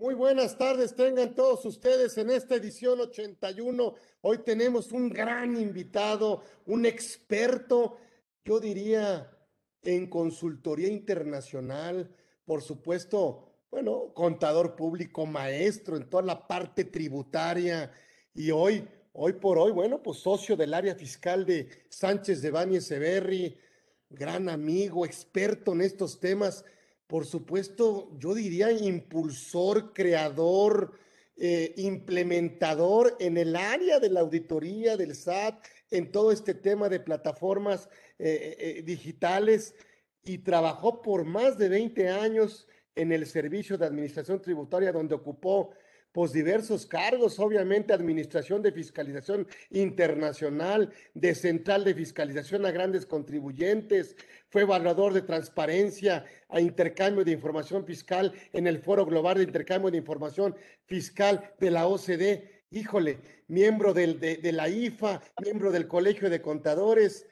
Muy buenas tardes, tengan todos ustedes en esta edición 81. Hoy tenemos un gran invitado, un experto, yo diría, en consultoría internacional, por supuesto, bueno, contador público, maestro en toda la parte tributaria y hoy, hoy por hoy, bueno, pues socio del área fiscal de Sánchez de Bani Severri, gran amigo, experto en estos temas por supuesto, yo diría impulsor, creador, eh, implementador en el área de la auditoría del SAT, en todo este tema de plataformas eh, eh, digitales y trabajó por más de 20 años en el Servicio de Administración Tributaria, donde ocupó pues diversos cargos, obviamente administración de fiscalización internacional, de central de fiscalización a grandes contribuyentes, fue evaluador de transparencia a intercambio de información fiscal en el Foro Global de Intercambio de Información Fiscal de la OCDE. Híjole, miembro del, de, la IFA, miembro del Colegio de Contadores.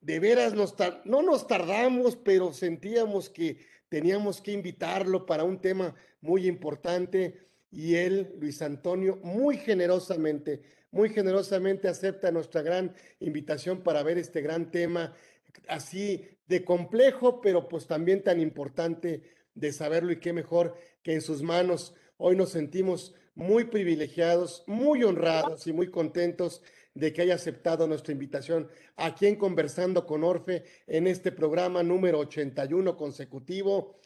De veras, nos no nos tardamos, pero sentíamos que teníamos que invitarlo para un tema muy importante y él, Luis Antonio, muy generosamente, muy generosamente acepta nuestra gran invitación para ver este gran tema, así de complejo, pero pues también tan importante de saberlo y qué mejor que en sus manos. Hoy nos sentimos muy privilegiados, muy honrados y muy contentos de que haya aceptado nuestra invitación aquí en Conversando con Orfe en este programa número 81 consecutivo.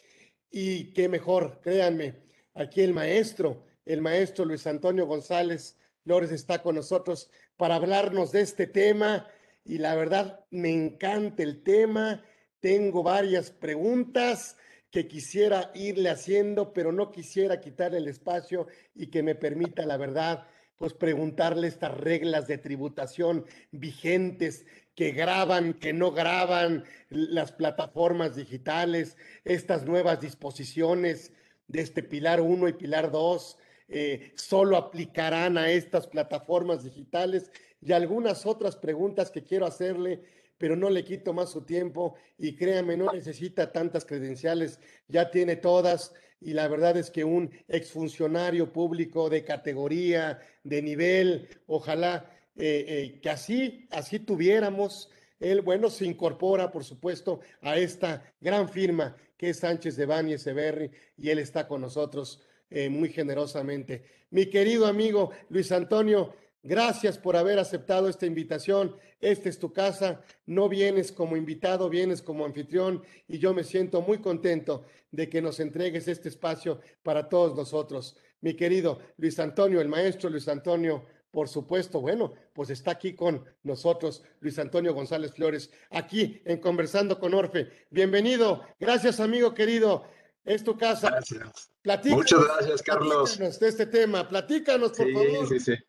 Y qué mejor, créanme, Aquí el maestro, el maestro Luis Antonio González Flores está con nosotros para hablarnos de este tema y la verdad me encanta el tema. Tengo varias preguntas que quisiera irle haciendo, pero no quisiera quitarle el espacio y que me permita, la verdad, pues preguntarle estas reglas de tributación vigentes que graban, que no graban las plataformas digitales, estas nuevas disposiciones de este Pilar 1 y Pilar 2 eh, solo aplicarán a estas plataformas digitales y algunas otras preguntas que quiero hacerle, pero no le quito más su tiempo y créame, no necesita tantas credenciales, ya tiene todas y la verdad es que un exfuncionario público de categoría, de nivel, ojalá eh, eh, que así, así tuviéramos. Él, bueno, se incorpora, por supuesto, a esta gran firma es Sánchez de Bani Echeverri, y él está con nosotros eh, muy generosamente. Mi querido amigo Luis Antonio, gracias por haber aceptado esta invitación. Esta es tu casa, no vienes como invitado, vienes como anfitrión y yo me siento muy contento de que nos entregues este espacio para todos nosotros. Mi querido Luis Antonio, el maestro Luis Antonio por supuesto, bueno, pues está aquí con nosotros Luis Antonio González Flores, aquí en Conversando con Orfe. Bienvenido, gracias amigo querido, es tu casa. Gracias. Muchas gracias, Carlos. De este tema, platícanos, por favor. Sí, sí, sí.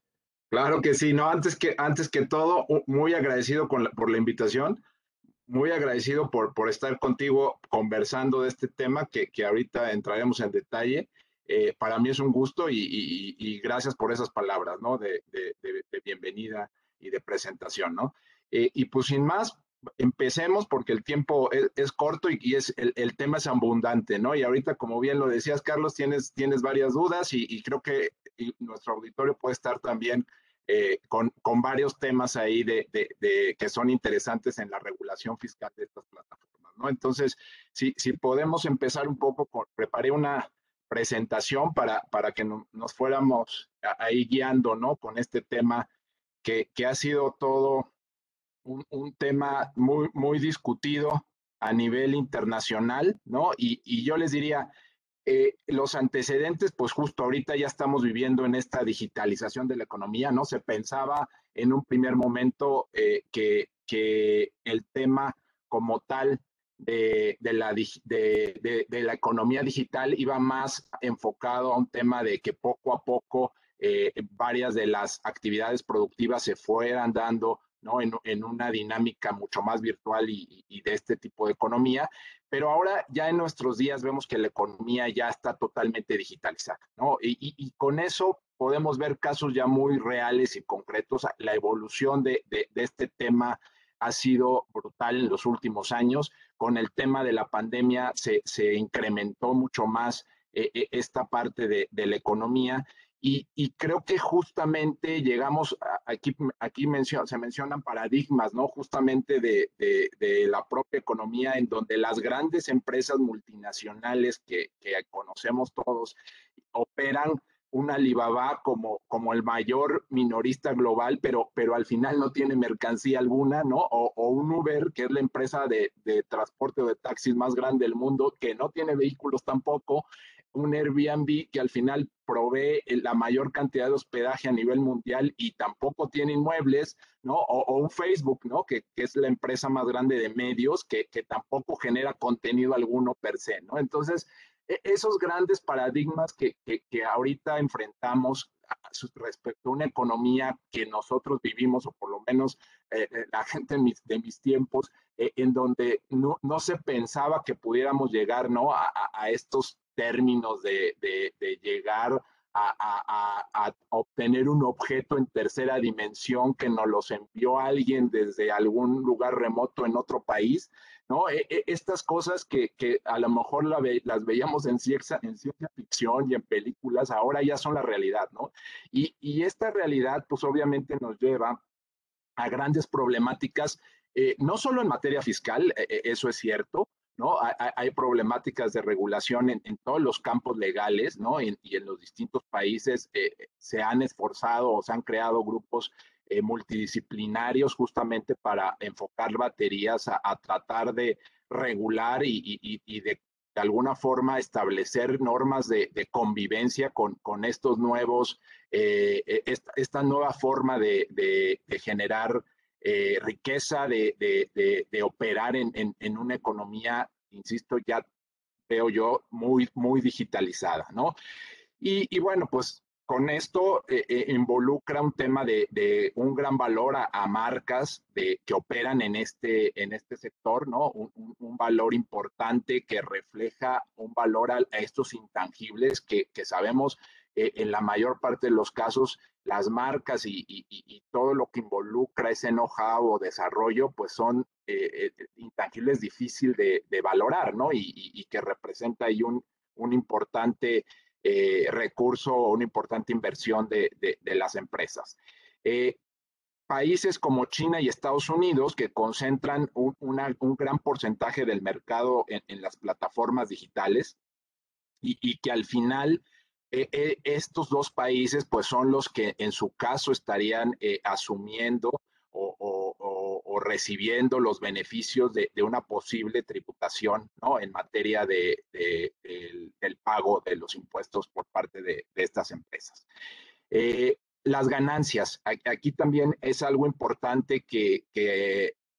Claro que sí, no, antes que, antes que todo, muy agradecido por la invitación, muy agradecido por, por estar contigo conversando de este tema que, que ahorita entraremos en detalle. Eh, para mí es un gusto y, gracias por esas palabras, ¿no? De, bienvenida y de presentación, ¿no? Eh, y pues sin más, empecemos porque el tiempo es, corto y, es, el, tema es abundante, ¿no? Y ahorita, como bien lo decías, Carlos, tienes, tienes varias dudas y, creo que nuestro auditorio puede estar también eh, con, con, varios temas ahí de, que son interesantes en la regulación fiscal de estas plataformas, ¿no? Entonces, si, si podemos empezar un poco, preparé una, presentación para, para que nos fuéramos ahí guiando, ¿no? Con este tema que, que ha sido todo un, tema muy, muy discutido a nivel internacional, ¿no? Y, y yo les diría, eh, los antecedentes, pues justo ahorita ya estamos viviendo en esta digitalización de la economía, ¿no? Se pensaba en un primer momento eh, que, que el tema como tal de, la, de, la economía digital iba más enfocado a un tema de que poco a poco eh, varias de las actividades productivas se fueran dando ¿no? en, una dinámica mucho más virtual y, de este tipo de economía. Pero ahora ya en nuestros días vemos que la economía ya está totalmente digitalizada, ¿no? Y, y con eso podemos ver casos ya muy reales y concretos, la evolución de, de, de este tema ha sido brutal en los últimos años. Con el tema de la pandemia se, incrementó mucho más esta parte de, de la economía y, creo que justamente llegamos, aquí, aquí se mencionan paradigmas, ¿no? Justamente de, la propia economía en donde las grandes empresas multinacionales que, conocemos todos operan un Alibaba como, como el mayor minorista global, pero, pero al final no tiene mercancía alguna, ¿no? O, o un Uber, que es la empresa de, de, transporte o de taxis más grande del mundo, que no tiene vehículos tampoco, un Airbnb que al final provee la mayor cantidad de hospedaje a nivel mundial y tampoco tiene inmuebles, ¿no? O, un Facebook, ¿no? Que, es la empresa más grande de medios que, tampoco genera contenido alguno per se, ¿no? Entonces, esos grandes paradigmas que, ahorita enfrentamos respecto a una economía que nosotros vivimos, o por lo menos eh, eh, la gente de mis, tiempos, eh, en donde no, se pensaba que pudiéramos llegar ¿no? a, a estos términos de, llegar a, obtener un objeto en tercera dimensión que nos los envió alguien desde algún lugar remoto en otro país, ¿no? E, e, estas cosas que, a lo mejor las veíamos en ciencia, en ciencia ficción y en películas, ahora ya son la realidad, ¿no? Y, esta realidad, pues obviamente nos lleva a grandes problemáticas, eh, no solo en materia fiscal, e, eso es cierto, ¿no? Hay, problemáticas de regulación en, todos los campos legales, ¿no? y en los distintos países eh, se han esforzado o se han creado grupos eh, multidisciplinarios justamente para enfocar baterías a, tratar de regular y, de, alguna forma establecer normas de, convivencia con, estos nuevos, eh, esta, nueva forma de generar eh, riqueza de, operar en, una economía, insisto, ya veo yo, muy, muy digitalizada, ¿no? Y, bueno, pues con esto eh, eh, involucra un tema de, un gran valor a, marcas de, que operan en este, en este sector, ¿no? Un, valor importante que refleja un valor a, estos intangibles que, sabemos en la mayor parte de los casos las marcas y, todo lo que involucra ese know-how o desarrollo, pues son eh, eh, intangibles difíciles de, valorar, ¿no? Y, que representa ahí un, importante eh, recurso o una importante inversión de, las empresas. países como China y Estados Unidos, que concentran un, gran porcentaje del mercado en, las plataformas digitales y que al final e, e, estos dos países pues son los que en su caso estarían eh, asumiendo o, recibiendo los beneficios de, una posible tributación ¿no? en materia de, del, pago de los impuestos por parte de, estas empresas. Eh, las ganancias, aquí también es algo importante que,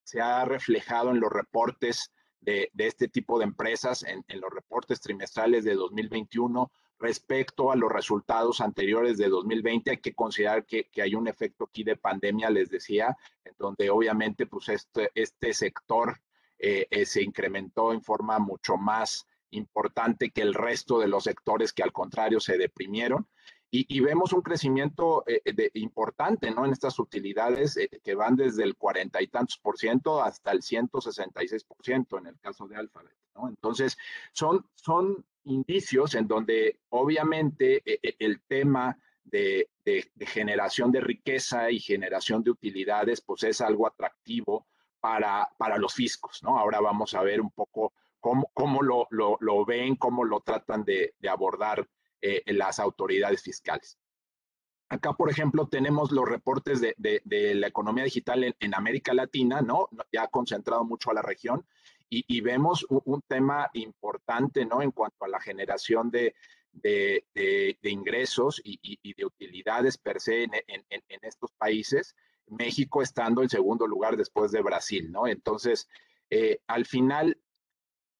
se ha reflejado en los reportes de, este tipo de empresas, en los reportes trimestrales de 2021 Respecto a los resultados anteriores de 2020, hay que considerar que, hay un efecto aquí de pandemia, les decía, en donde obviamente pues este, este sector eh, eh, se incrementó en forma mucho más importante que el resto de los sectores que al contrario se deprimieron. Y, vemos un crecimiento eh, importante ¿no? en estas utilidades que van desde el cuarenta y tantos por ciento hasta el 166 por ciento en el caso de Alphabet. ¿no? Entonces, son, son indicios en donde obviamente e, e, el tema de, generación de riqueza y generación de utilidades, pues es algo atractivo para, para los fiscos, ¿no? Ahora vamos a ver un poco cómo, cómo lo, lo, ven, cómo lo tratan de, abordar eh, las autoridades fiscales. Acá, por ejemplo, tenemos los reportes de, la economía digital en, en, América Latina, ¿no? Ya concentrado mucho a la región, y, vemos un, tema importante, ¿no? En cuanto a la generación de, ingresos y, de utilidades per se en, estos países, México estando en segundo lugar después de Brasil, ¿no? Entonces, eh, al final,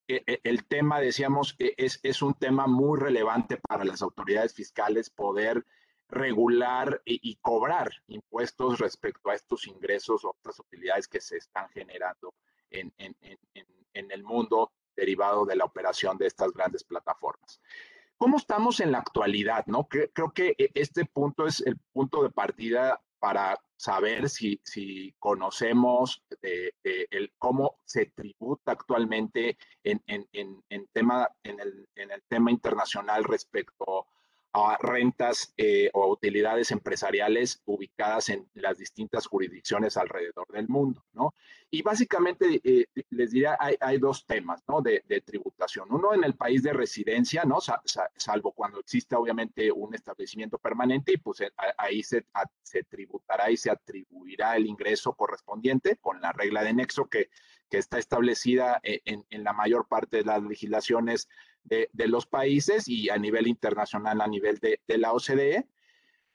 e, e, el tema, decíamos, e, es, es un tema muy relevante para las autoridades fiscales poder regular y, cobrar impuestos respecto a estos ingresos o otras utilidades que se están generando en, el mundo derivado de la operación de estas grandes plataformas. ¿Cómo estamos en la actualidad? No? Creo que e, este punto es el punto de partida para saber si, conocemos el, cómo se tributa actualmente en, en, tema, el, en el tema internacional respecto a rentas eh, o utilidades empresariales ubicadas en las distintas jurisdicciones alrededor del mundo, ¿no? Y básicamente eh, les diría, hay, hay, dos temas, ¿no? De, de, tributación. Uno en el país de residencia, ¿no? salvo cuando exista obviamente un establecimiento permanente y pues eh, ahí se, se tributará y se atribuirá el ingreso correspondiente con la regla de nexo que, que está establecida en, en la mayor parte de las legislaciones de, los países y a nivel internacional, a nivel de, la OCDE,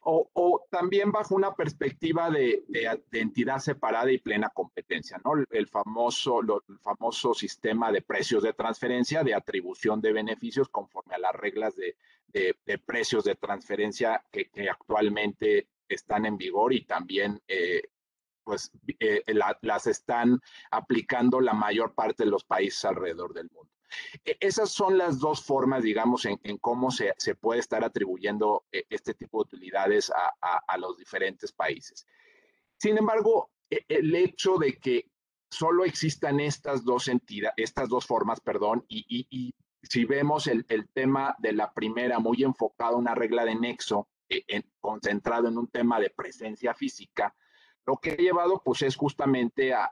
o, también bajo una perspectiva de, entidad separada y plena competencia, ¿no? El famoso, famoso sistema de precios de transferencia, de atribución de beneficios conforme a las reglas de, precios de transferencia que, actualmente están en vigor y también eh, pues eh, las están aplicando la mayor parte de los países alrededor del mundo. E, esas son las dos formas, digamos, en, cómo se, puede estar atribuyendo eh, este tipo de utilidades a, los diferentes países. Sin embargo, e, el hecho de que solo existan estas dos entidades, estas dos formas, perdón, y, si vemos el, tema de la primera muy enfocado a una regla de nexo, e, concentrado en un tema de presencia física, lo que ha llevado pues es justamente a,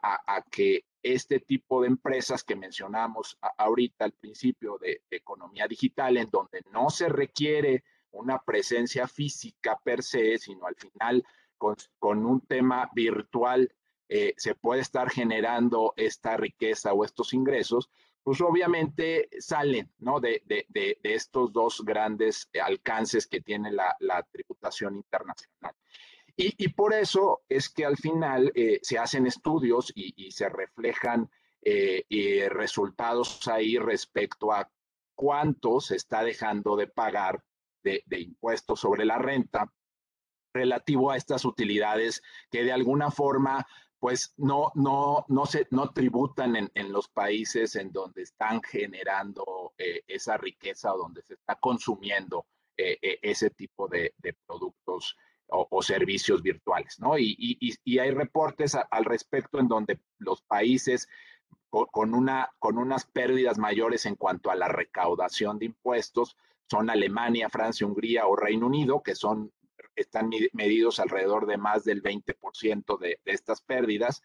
que este tipo de empresas que mencionamos ahorita al principio de, economía digital, en donde no se requiere una presencia física per se, sino al final con, un tema virtual eh, se puede estar generando esta riqueza o estos ingresos, pues obviamente salen ¿no? de, estos dos grandes alcances que tiene la tributación internacional. Y, por eso es que al final eh, se hacen estudios y, se reflejan eh, resultados ahí respecto a cuánto se está dejando de pagar de, impuestos sobre la renta relativo a estas utilidades que de alguna forma pues no, no, no, se, no tributan en, los países en donde están generando eh, esa riqueza o donde se está consumiendo ese tipo de productos o, servicios virtuales, ¿no? Y, hay reportes al respecto en donde los países con, una, con unas pérdidas mayores en cuanto a la recaudación de impuestos son Alemania, Francia, Hungría o Reino Unido, que son, están medidos alrededor de más del 20% de, de estas pérdidas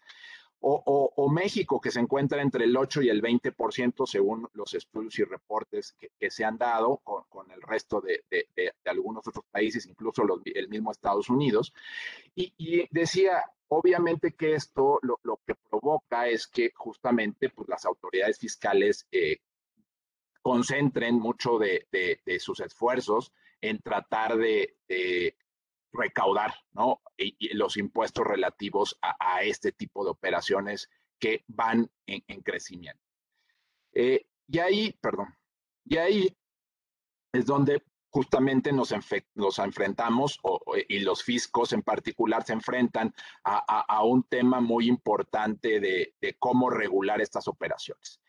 o, México, que se encuentra entre el 8 y el 20% según los estudios y reportes que, se han dado con, el resto de, algunos otros países, incluso el mismo Estados Unidos. Y, decía, obviamente que esto lo, que provoca es que justamente pues, las autoridades fiscales eh, concentren mucho de, sus esfuerzos en tratar de, recaudar los impuestos relativos a, este tipo de operaciones que van en, crecimiento. Eh, y ahí, perdón, y ahí es donde justamente nos, nos enfrentamos, y los fiscos en particular se enfrentan a, un tema muy importante de, cómo regular estas operaciones.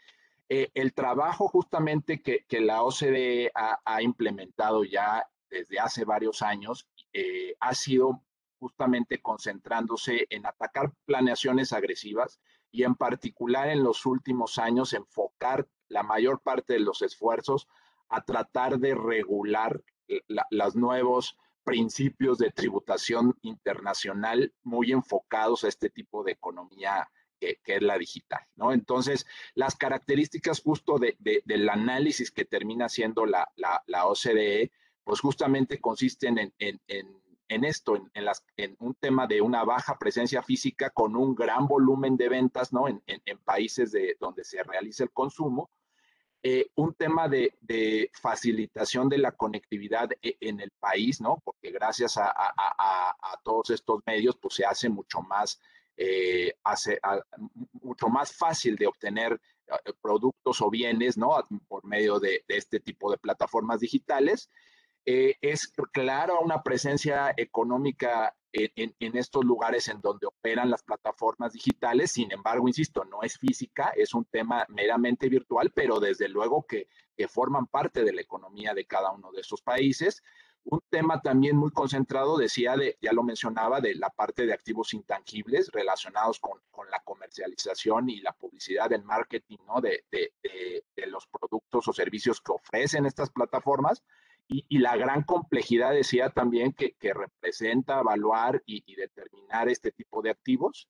Eh, el trabajo justamente que, la OCDE ha, implementado ya desde hace varios años eh, ha sido justamente concentrándose en atacar planeaciones agresivas y en particular en los últimos años enfocar la mayor parte de los esfuerzos a tratar de regular los nuevos principios de tributación internacional muy enfocados a este tipo de economía que, es la digital, ¿no? Entonces, las características justo del análisis que termina siendo la, la OCDE pues justamente consisten en, esto, en, las, en, un tema de una baja presencia física con un gran volumen de ventas, ¿no? En, países de, donde se realiza el consumo. Eh, un tema de, facilitación de la conectividad e, en el país, ¿no? Porque gracias a, todos estos medios, pues se hace mucho más, eh, hace, mucho más fácil de obtener eh, productos o bienes, ¿no? Por medio de, de este tipo de plataformas digitales. Eh, es claro una presencia económica en, estos lugares en donde operan las plataformas digitales. Sin embargo, insisto, no es física, es un tema meramente virtual, pero desde luego que, forman parte de la economía de cada uno de esos países. Un tema también muy concentrado, decía, de, ya lo mencionaba, de la parte de activos intangibles relacionados con, con la comercialización y la publicidad, el marketing, ¿no? De, de, de, los productos o servicios que ofrecen estas plataformas. Y, la gran complejidad, decía también, que, representa evaluar y, determinar este tipo de activos.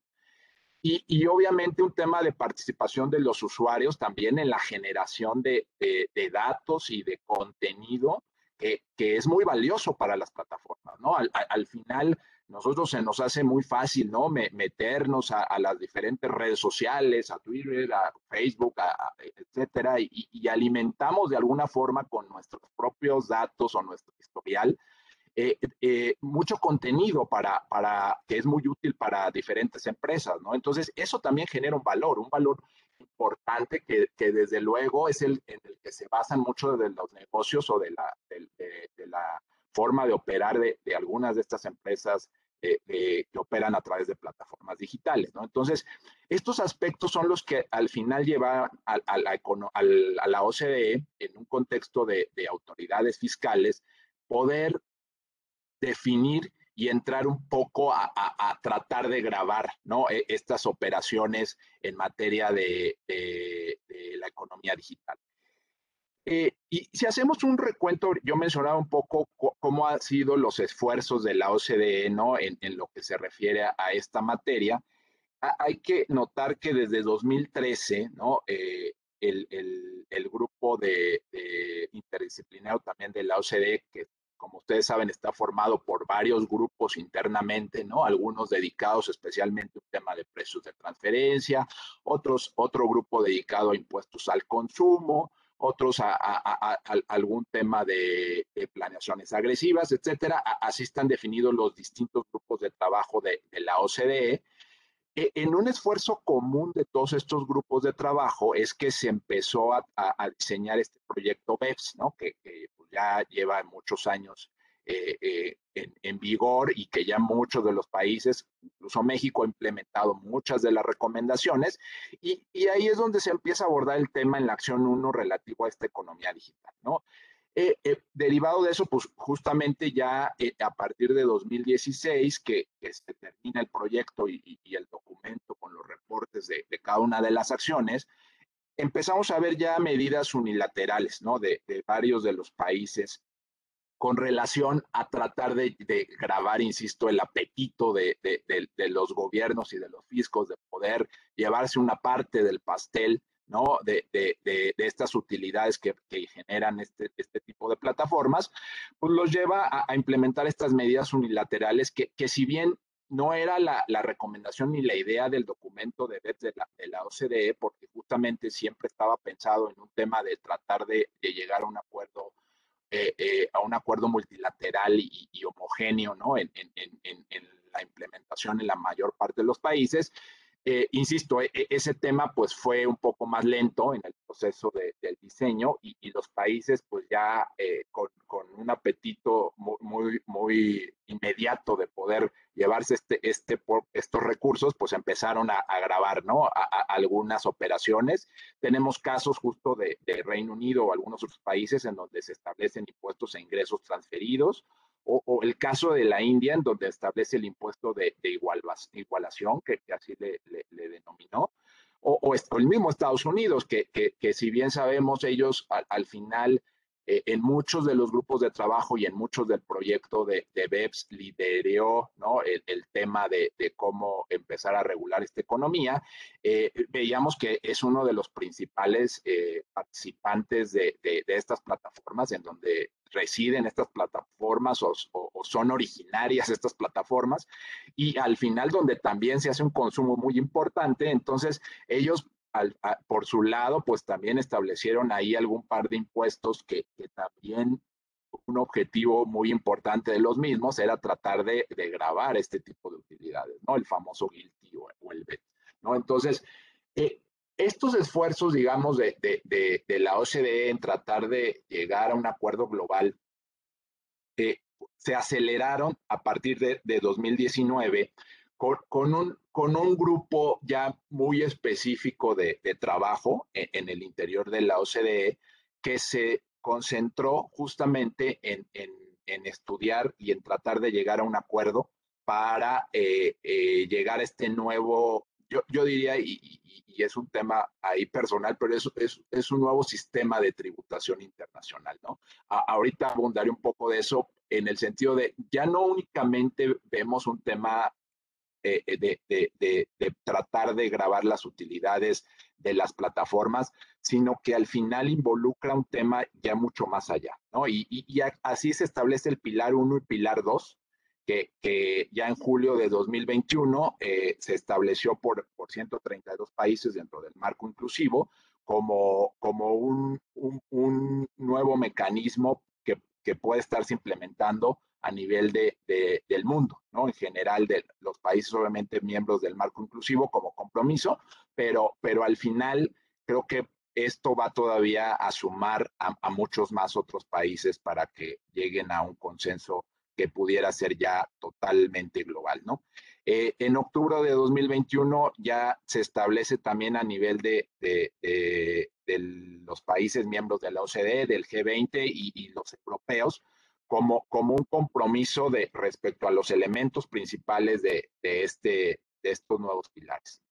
Y, obviamente un tema de participación de los usuarios también en la generación de, datos y de contenido que, es muy valioso para las plataformas, ¿no? Al, final, nosotros se nos hace muy fácil, ¿no? meternos a, las diferentes redes sociales, a Twitter, a Facebook, a, etcétera, y, alimentamos de alguna forma con nuestros propios datos o nuestro historial eh, eh, mucho contenido para, para, que es muy útil para diferentes empresas, ¿no? Entonces, eso también genera un valor, un valor importante que, que desde luego es el en el que se basan muchos de los negocios o de la, de, de, la forma de operar de, algunas de estas empresas eh, que operan a través de plataformas digitales. Entonces, estos aspectos son los que al final llevan a, la, a OCDE en un contexto de, de autoridades fiscales poder definir y entrar un poco a, tratar de grabar. E, estas operaciones en materia de la economía digital. Eh, y si hacemos un recuento, yo mencionaba un poco cómo han sido los esfuerzos de la OCDE ¿no? en, en lo que se refiere a, a esta materia. hay que notar que desde 2013, ¿no? Eh, el, el, el, grupo de, de, interdisciplinario también de la OCDE, que como ustedes saben, está formado por varios grupos internamente, ¿no? Algunos dedicados especialmente a un tema de precios de transferencia, otros, otro grupo dedicado a impuestos al consumo, otros a, algún tema de, planeaciones agresivas, etcétera. Así están definidos los distintos grupos de trabajo de, la OCDE. E, en un esfuerzo común de todos estos grupos de trabajo es que se empezó a, diseñar este proyecto BEPS, ¿no? que, que ya lleva muchos años eh, eh, en, en, vigor y que ya muchos de los países, incluso México, ha implementado muchas de las recomendaciones y, y ahí es donde se empieza a abordar el tema en la acción 1 relativo a esta economía digital, ¿no? Eh, eh, derivado de eso, pues justamente ya eh, a partir de 2016, que, que, se termina el proyecto y, y, el documento con los reportes de, de, cada una de las acciones, empezamos a ver ya medidas unilaterales, ¿no? De, de varios de los países con relación a tratar de, grabar, insisto, el apetito de, de, los gobiernos y de los fiscos de poder llevarse una parte del pastel, ¿no? De, estas utilidades que, generan este, este tipo de plataformas, pues los lleva a, a implementar estas medidas unilaterales que, que si bien no era la, la, recomendación ni la idea del documento de BEPS de la, de la OCDE, porque justamente siempre estaba pensado en un tema de tratar de, de llegar a un acuerdo, eh, eh, a un acuerdo multilateral y, homogéneo, ¿no? En, la implementación en la mayor parte de los países. Eh, insisto, e, e, ese tema pues fue un poco más lento en el proceso de, del diseño y, y, los países pues ya eh, con, con, un apetito muy, muy, muy, inmediato de poder llevarse este, este, estos recursos pues empezaron a, a grabar, ¿no? A, algunas operaciones. Tenemos casos justo de, de Reino Unido o algunos otros países en donde se establecen impuestos a ingresos transferidos o, el caso de la India, en donde establece el impuesto de, igualación, que, así le, denominó, o, el mismo Estados Unidos, que, que, si bien sabemos, ellos al final, eh, en muchos de los grupos de trabajo y en muchos del proyecto de, de BEPS lideró ¿no? el, tema de, de, cómo empezar a regular esta economía, eh, veíamos que es uno de los principales eh, participantes de, de, estas plataformas en donde residen estas plataformas o, son originarias estas plataformas y al final donde también se hace un consumo muy importante, entonces ellos al, a, por su lado pues también establecieron ahí algún par de impuestos que, que también un objetivo muy importante de los mismos era tratar de, de grabar este tipo de utilidades, ¿no? El famoso guilty o, el BET, ¿no? Entonces, eh, estos esfuerzos, digamos, de, de, de, la OCDE en tratar de llegar a un acuerdo global eh, se aceleraron a partir de, 2019 con, con, un, con, un, grupo ya muy específico de, trabajo en, en, el interior de la OCDE que se concentró justamente en, en estudiar y en tratar de llegar a un acuerdo para eh, eh, llegar a este nuevo, yo, yo diría, y, es un tema ahí personal, pero es, es, es, un nuevo sistema de tributación internacional, ¿no? ahorita abundaré un poco de eso en el sentido de, ya no únicamente vemos un tema eh, de, de, tratar de grabar las utilidades de las plataformas, sino que al final involucra un tema ya mucho más allá, ¿no? Y, así se establece el pilar 1 y pilar 2, que, ya en julio de 2021 eh, se estableció por, por 132 países dentro del marco inclusivo como, como un, un, un nuevo mecanismo que, que, puede estarse implementando a nivel de, de, del mundo, ¿no? En general de los países obviamente miembros del marco inclusivo como compromiso, pero, pero al final creo que esto va todavía a sumar a, muchos más otros países para que lleguen a un consenso que pudiera ser ya totalmente global, ¿no? Eh, en octubre de 2021 ya se establece también a nivel de, de, los países miembros de la OCDE, del G20 y, y, los europeos, como, como un compromiso de, respecto a los elementos principales de, este, de estos nuevos pilares.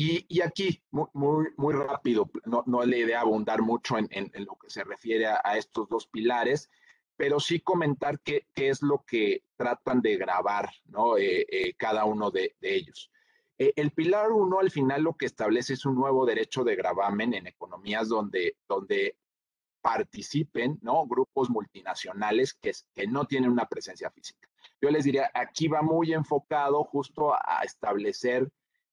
Y, aquí, muy, muy, rápido, no, no es la idea abundar mucho en, en, lo que se refiere a, estos dos pilares, pero sí comentar qué, qué es lo que tratan de grabar ¿no? Eh, eh, cada uno de, de ellos. Eh, el pilar uno al final lo que establece es un nuevo derecho de gravamen en economías donde, donde participen ¿no? grupos multinacionales que, que no tienen una presencia física. Yo les diría, aquí va muy enfocado justo a establecer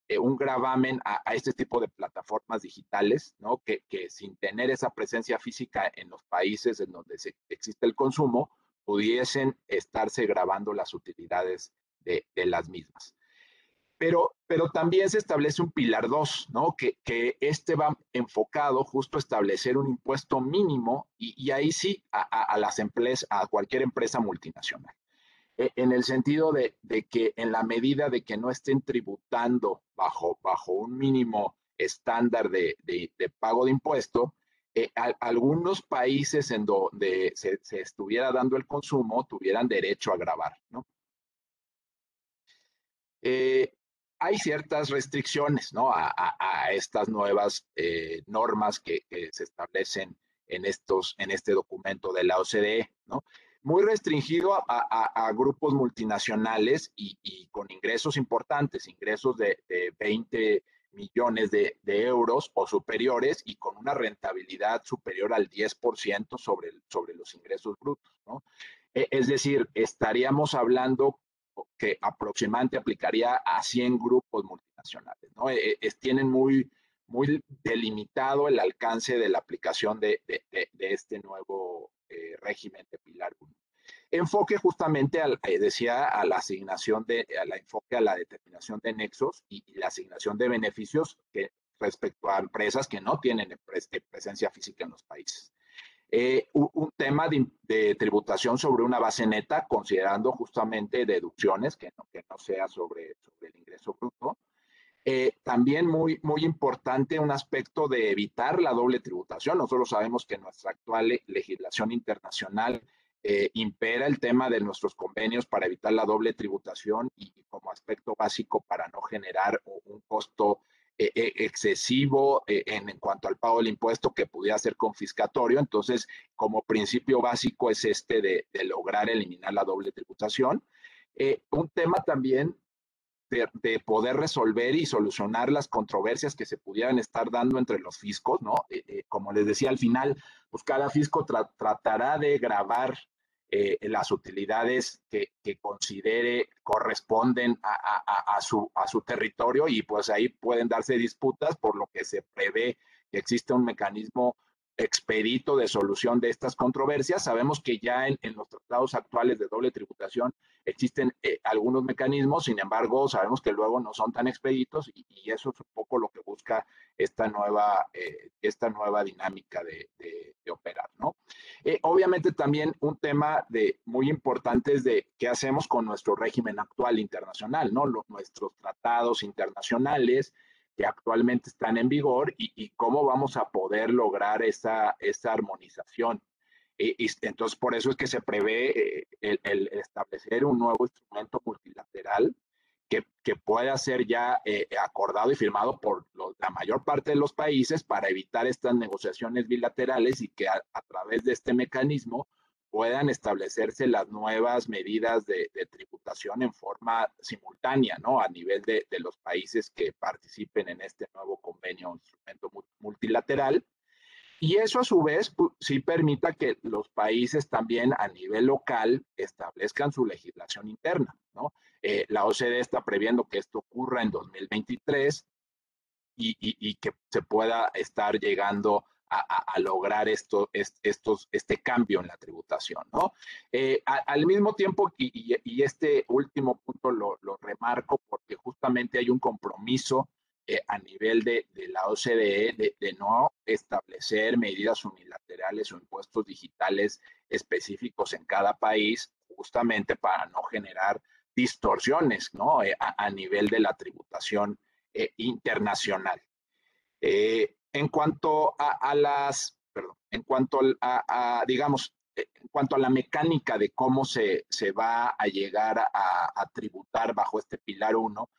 eh, un gravamen a, este tipo de plataformas digitales, ¿no? Que, que, sin tener esa presencia física en los países en donde se, existe el consumo, pudiesen estarse grabando las utilidades de, de las mismas. Pero, pero, también se establece un pilar 2, ¿no? Que, que, este va enfocado justo a establecer un impuesto mínimo y, ahí sí a, las empresas, a cualquier empresa multinacional. E, en el sentido de, que en la medida de que no estén tributando bajo, bajo un mínimo estándar de, pago de impuesto, eh, algunos países en donde se, estuviera dando el consumo tuvieran derecho a grabar, ¿no? Eh, hay ciertas restricciones, ¿no? A, estas nuevas eh, normas que, que, se establecen en, estos, en este documento de la OCDE, ¿no? muy restringido a, grupos multinacionales y, con ingresos importantes, ingresos de, 20 millones de, euros o superiores y con una rentabilidad superior al 10% sobre, sobre los ingresos brutos. ¿no? E, es decir, estaríamos hablando que aproximadamente aplicaría a 100 grupos multinacionales. ¿no? E, es, tienen muy, muy delimitado el alcance de la aplicación de, este nuevo eh, régimen de Pilar 1. Enfoque justamente, al, eh, decía, a la asignación de, al enfoque a la determinación de nexos y, la asignación de beneficios que, respecto a empresas que no tienen eh, presencia física en los países. Un, tema de, tributación sobre una base neta, considerando justamente deducciones, que no, que no sea sobre, el ingreso bruto, eh, también muy, muy importante un aspecto de evitar la doble tributación. Nosotros sabemos que nuestra actual legislación internacional eh, impera el tema de nuestros convenios para evitar la doble tributación y, como aspecto básico para no generar un costo eh, excesivo en, en, cuanto al pago del impuesto que pudiera ser confiscatorio. Entonces, como principio básico es este de, lograr eliminar la doble tributación. un tema también de, poder resolver y solucionar las controversias que se pudieran estar dando entre los fiscos, ¿no? Eh, eh, como les decía al final, pues cada fisco tratará de grabar eh, las utilidades que, considere corresponden a, su, a su territorio y pues ahí pueden darse disputas por lo que se prevé que existe un mecanismo expedito de solución de estas controversias. Sabemos que ya en, los tratados actuales de doble tributación existen eh, algunos mecanismos, sin embargo, sabemos que luego no son tan expeditos y, eso es un poco lo que busca esta nueva, eh, esta nueva dinámica de, operar, ¿no? Eh, obviamente también un tema de, muy importante es de qué hacemos con nuestro régimen actual internacional, ¿no? nuestros tratados internacionales, que actualmente están en vigor y, cómo vamos a poder lograr esa, esa armonización. Y, entonces, por eso es que se prevé el, el establecer un nuevo instrumento multilateral que, que pueda ser ya eh, acordado y firmado por la mayor parte de los países para evitar estas negociaciones bilaterales y que a, través de este mecanismo puedan establecerse las nuevas medidas de, tributación en forma simultánea, ¿no? A nivel de, los países que participen en este nuevo convenio, instrumento multilateral. Y eso a su vez sí permita que los países también a nivel local establezcan su legislación interna, ¿no? Eh, la OCDE está previendo que esto ocurra en 2023 y, que se pueda estar llegando a, lograr esto, estos, este cambio en la tributación, ¿no? Eh, al mismo tiempo, y, este último punto lo, remarco porque justamente hay un compromiso eh, a nivel de, la OCDE de, no establecer medidas unilaterales o impuestos digitales específicos en cada país, justamente para no generar distorsiones ¿no? Eh, a, nivel de la tributación internacional. En cuanto a, las, perdón, en cuanto a, digamos, en cuanto a la mecánica de cómo se, se va a llegar a, a tributar bajo este pilar 1,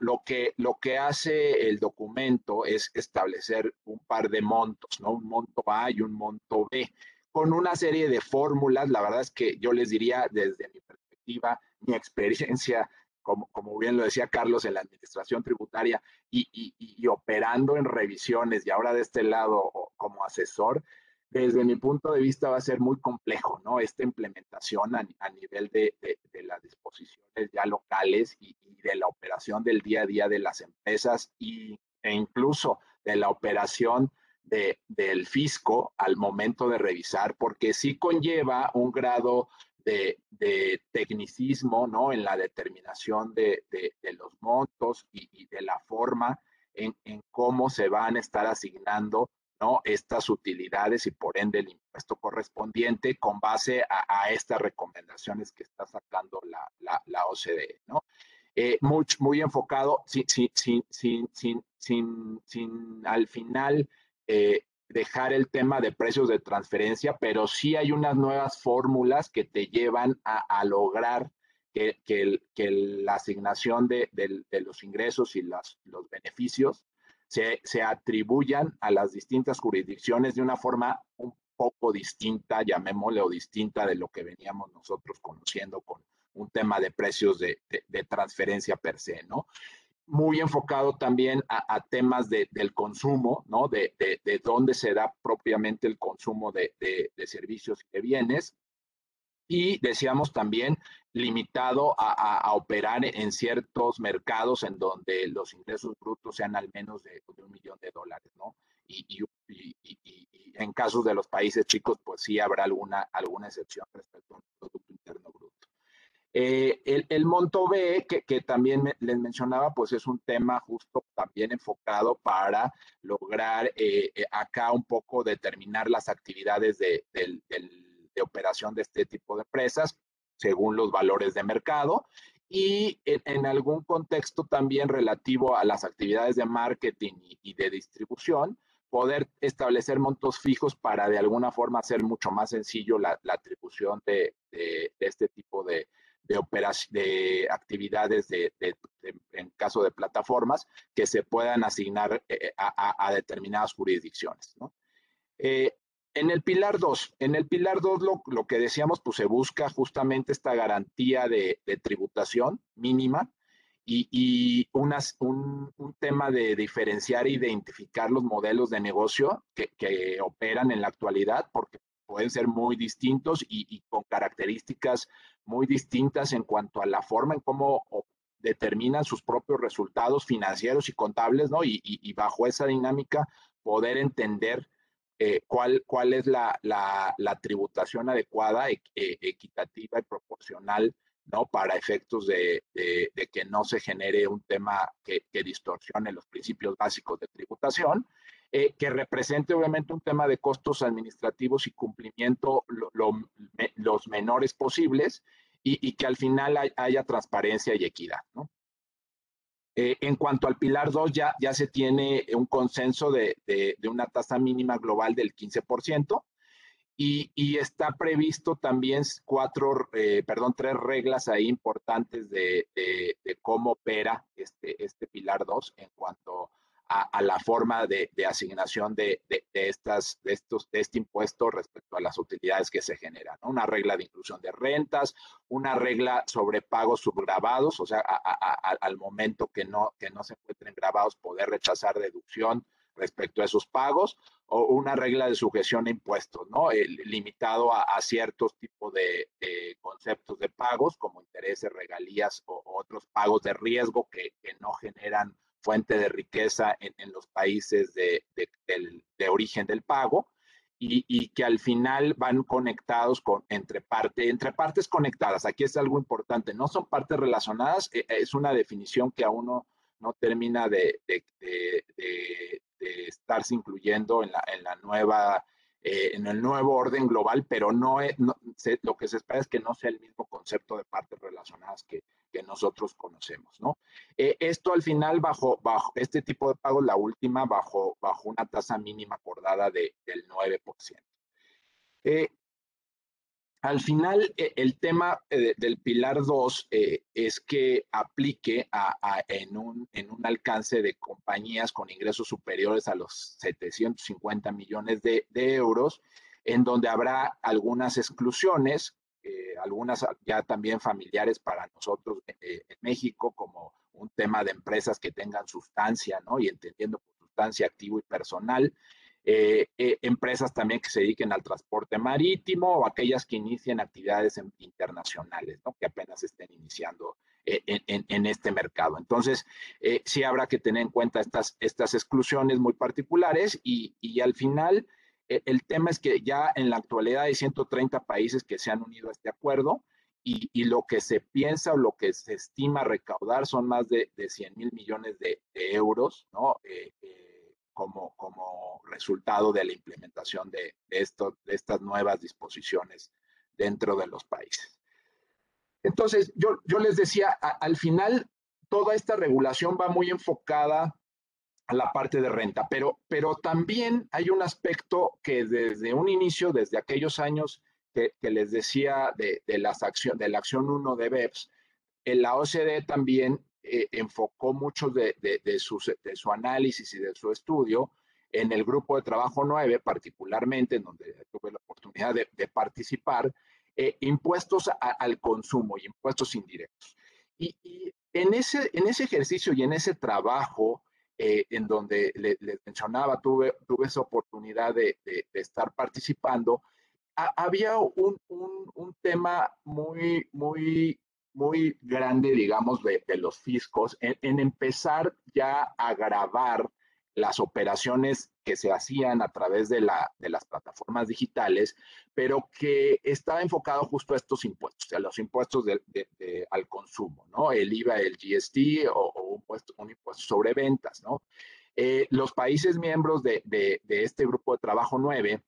lo, que, lo que hace el documento es establecer un par de montos, ¿no? Un monto A y un monto B, con una serie de fórmulas. La verdad es que yo les diría desde mi perspectiva, mi experiencia, como, como bien lo decía Carlos, en la administración tributaria y, y operando en revisiones y ahora de este lado como asesor, desde mi punto de vista va a ser muy complejo, ¿no? Esta implementación a, nivel de, las disposiciones ya locales y, de la operación del día a día de las empresas y, e incluso de la operación del fisco al momento de revisar, porque sí conlleva un grado de, tecnicismo, ¿no? En la determinación de, los montos y, de la forma en, en cómo se van a estar asignando estas utilidades y por ende el impuesto correspondiente con base a, estas recomendaciones que está sacando la, la, OCDE, ¿no? Eh, muy, muy enfocado, sin, sin, sin, sin al final eh, dejar el tema de precios de transferencia, pero sí hay unas nuevas fórmulas que te llevan a, lograr que, que, la asignación de, de, los ingresos y los beneficios se, atribuyan a las distintas jurisdicciones de una forma un poco distinta, llamémosle o distinta de lo que veníamos nosotros conociendo con un tema de precios de, transferencia per se, ¿no? Muy enfocado también a, temas del consumo, ¿no? De, de, dónde se da propiamente el consumo de, servicios y de bienes, y decíamos también limitado a, operar en ciertos mercados en donde los ingresos brutos sean al menos de, un millón de dólares, ¿no? Y, en casos de los países chicos, pues sí habrá alguna, alguna excepción respecto al Producto Interno Bruto. Eh, el, monto B, que, también les mencionaba, pues es un tema justo también enfocado para lograr eh, eh, acá un poco determinar las actividades del de operación de este tipo de empresas según los valores de mercado y en, algún contexto también relativo a las actividades de marketing y, de distribución, poder establecer montos fijos para de alguna forma hacer mucho más sencillo la, atribución de, este tipo de, de, de actividades de, en caso de plataformas que se puedan asignar eh, a, determinadas jurisdicciones. ¿no? Eh, en el pilar 2, en el pilar 2 lo, que decíamos, pues se busca justamente esta garantía de, tributación mínima y, un, tema de diferenciar e identificar los modelos de negocio que, operan en la actualidad, porque pueden ser muy distintos y, con características muy distintas en cuanto a la forma en cómo determinan sus propios resultados financieros y contables, ¿no? Y, bajo esa dinámica poder entender eh, cuál, cuál es la, la, tributación adecuada, e, e, equitativa y proporcional, ¿no? Para efectos de, de, que no se genere un tema que, que, distorsione los principios básicos de tributación, eh, que represente obviamente un tema de costos administrativos y cumplimiento los menores posibles y, y que al final haya transparencia y equidad, ¿no? Eh, en cuanto al pilar 2, ya, ya se tiene un consenso de, una tasa mínima global del 15%. y, está previsto también cuatro, eh, perdón, tres reglas ahí importantes de, cómo opera este, este Pilar 2 en cuanto a, la forma de, asignación de, estas, de, estos, de este impuesto respecto a las utilidades que se generan. Una regla de inclusión de rentas, una regla sobre pagos subgravados, o sea, al momento que no, que no se encuentren grabados, poder rechazar deducción respecto a esos pagos o una regla de sujeción a impuestos, ¿no? limitado a, ciertos tipos de, conceptos de pagos como intereses, regalías o, otros pagos de riesgo que, no generan fuente de riqueza en, los países de, origen del pago. Y, que al final van conectados con, entre, parte, entre partes conectadas. Aquí es algo importante, no son partes relacionadas, e, es una definición que aún no, no termina de, estarse incluyendo en la, en la nueva, eh, en el nuevo orden global, pero no, es, lo que se espera es que no sea el mismo concepto de partes relacionadas que, que nosotros conocemos, ¿no? Eh, esto al final bajo, bajo este tipo de pagos, la última bajo, bajo una tasa mínima acordada de, del 9%. Eh, al final, eh, el tema eh, del pilar 2 eh, es que aplique en, un, alcance de compañías con ingresos superiores a los 750 millones de, euros, en donde habrá algunas exclusiones, algunas ya también familiares para nosotros en México, como un tema de empresas que tengan sustancia, ¿no? Y entendiendo por sustancia activo y personal, eh, eh, empresas también que se dediquen al transporte marítimo o aquellas que inicien actividades internacionales, que apenas estén iniciando eh, en, este mercado. Entonces, sí habrá que tener en cuenta estas, estas exclusiones muy particulares y, y al final el tema es que ya en la actualidad hay 130 países que se han unido a este acuerdo. Y, y, lo que se piensa o lo que se estima recaudar son más de, de 100 mil millones de, euros, ¿no? Como, como resultado de la implementación de, de estas nuevas disposiciones dentro de los países. Entonces, yo, yo les decía, al final, toda esta regulación va muy enfocada a la parte de renta, pero, pero también hay un aspecto que desde un inicio, desde aquellos años que, les decía de, de, las acción, de la acción 1 de BEPS, en la OCDE también eh, enfocó mucho de, su, de, su, análisis y de su estudio en el grupo de trabajo 9, particularmente, en donde tuve la oportunidad de, participar, eh, impuestos al consumo y impuestos indirectos. Y, en, ese, en ese ejercicio y en ese trabajo, eh, en donde les mencionaba, tuve, tuve esa oportunidad de, estar participando, había un, un, un, tema muy, muy muy grande, digamos, de, los fiscos en, empezar ya a grabar las operaciones que se hacían a través de, la, de las plataformas digitales, pero que estaba enfocado justo a estos impuestos, a los impuestos al consumo, ¿no? El IVA, el GST o, un, impuesto, un impuesto sobre ventas, ¿no? Eh, los países miembros de, de, este grupo de trabajo 9